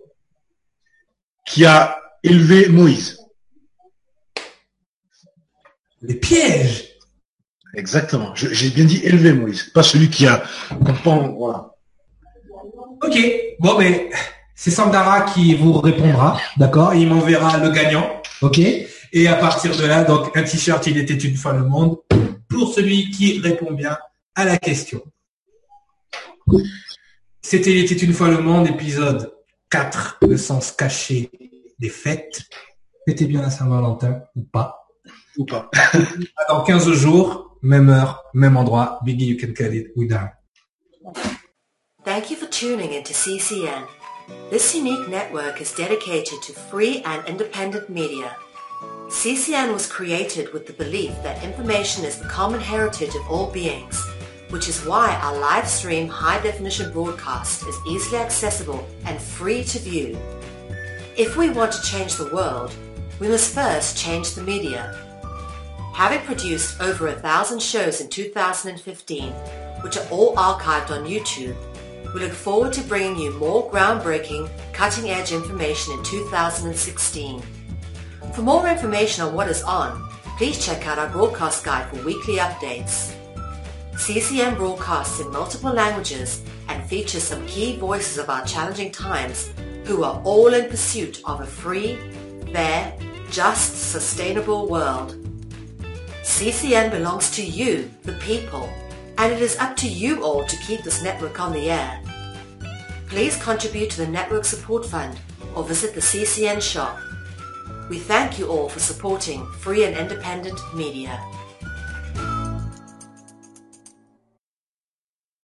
qui a élevé Moïse? Les pièges. Exactement. J'ai bien dit élevé Moïse, pas celui qui a voilà. Ok. Bon, mais c'est Sandara qui vous répondra, d'accord Il m'enverra le gagnant, ok Et à partir de là, donc un t-shirt, il était une fois le monde, pour celui qui répond bien à la question. C'était Il était une fois le monde, épisode 4, le sens caché des fêtes. C'était bien à Saint-Valentin ou pas ou pas. Dans 15 jours, même heure, même endroit. Biggie, you can cut it. We done. Thank you for tuning into CCN. This unique network is dedicated to free and independent media. CCN was created with the belief that information is the common heritage of all beings, which is why our live stream high definition broadcast is easily accessible and free to view. If we want to change the world, we must first change the media. Having produced over a thousand shows in 2015, which are all archived on YouTube, we look forward to bringing you more groundbreaking, cutting-edge information in 2016. For more information on what is on, please check out our broadcast guide for weekly updates. CCM broadcasts in multiple languages and features some key voices of our challenging times who are all in pursuit of a free, fair, just, sustainable world. CCN belongs to you, the people, and it is up to you all to keep this network on the air. Please contribute to the Network Support Fund or visit the CCN shop. We thank you all for supporting free and independent media.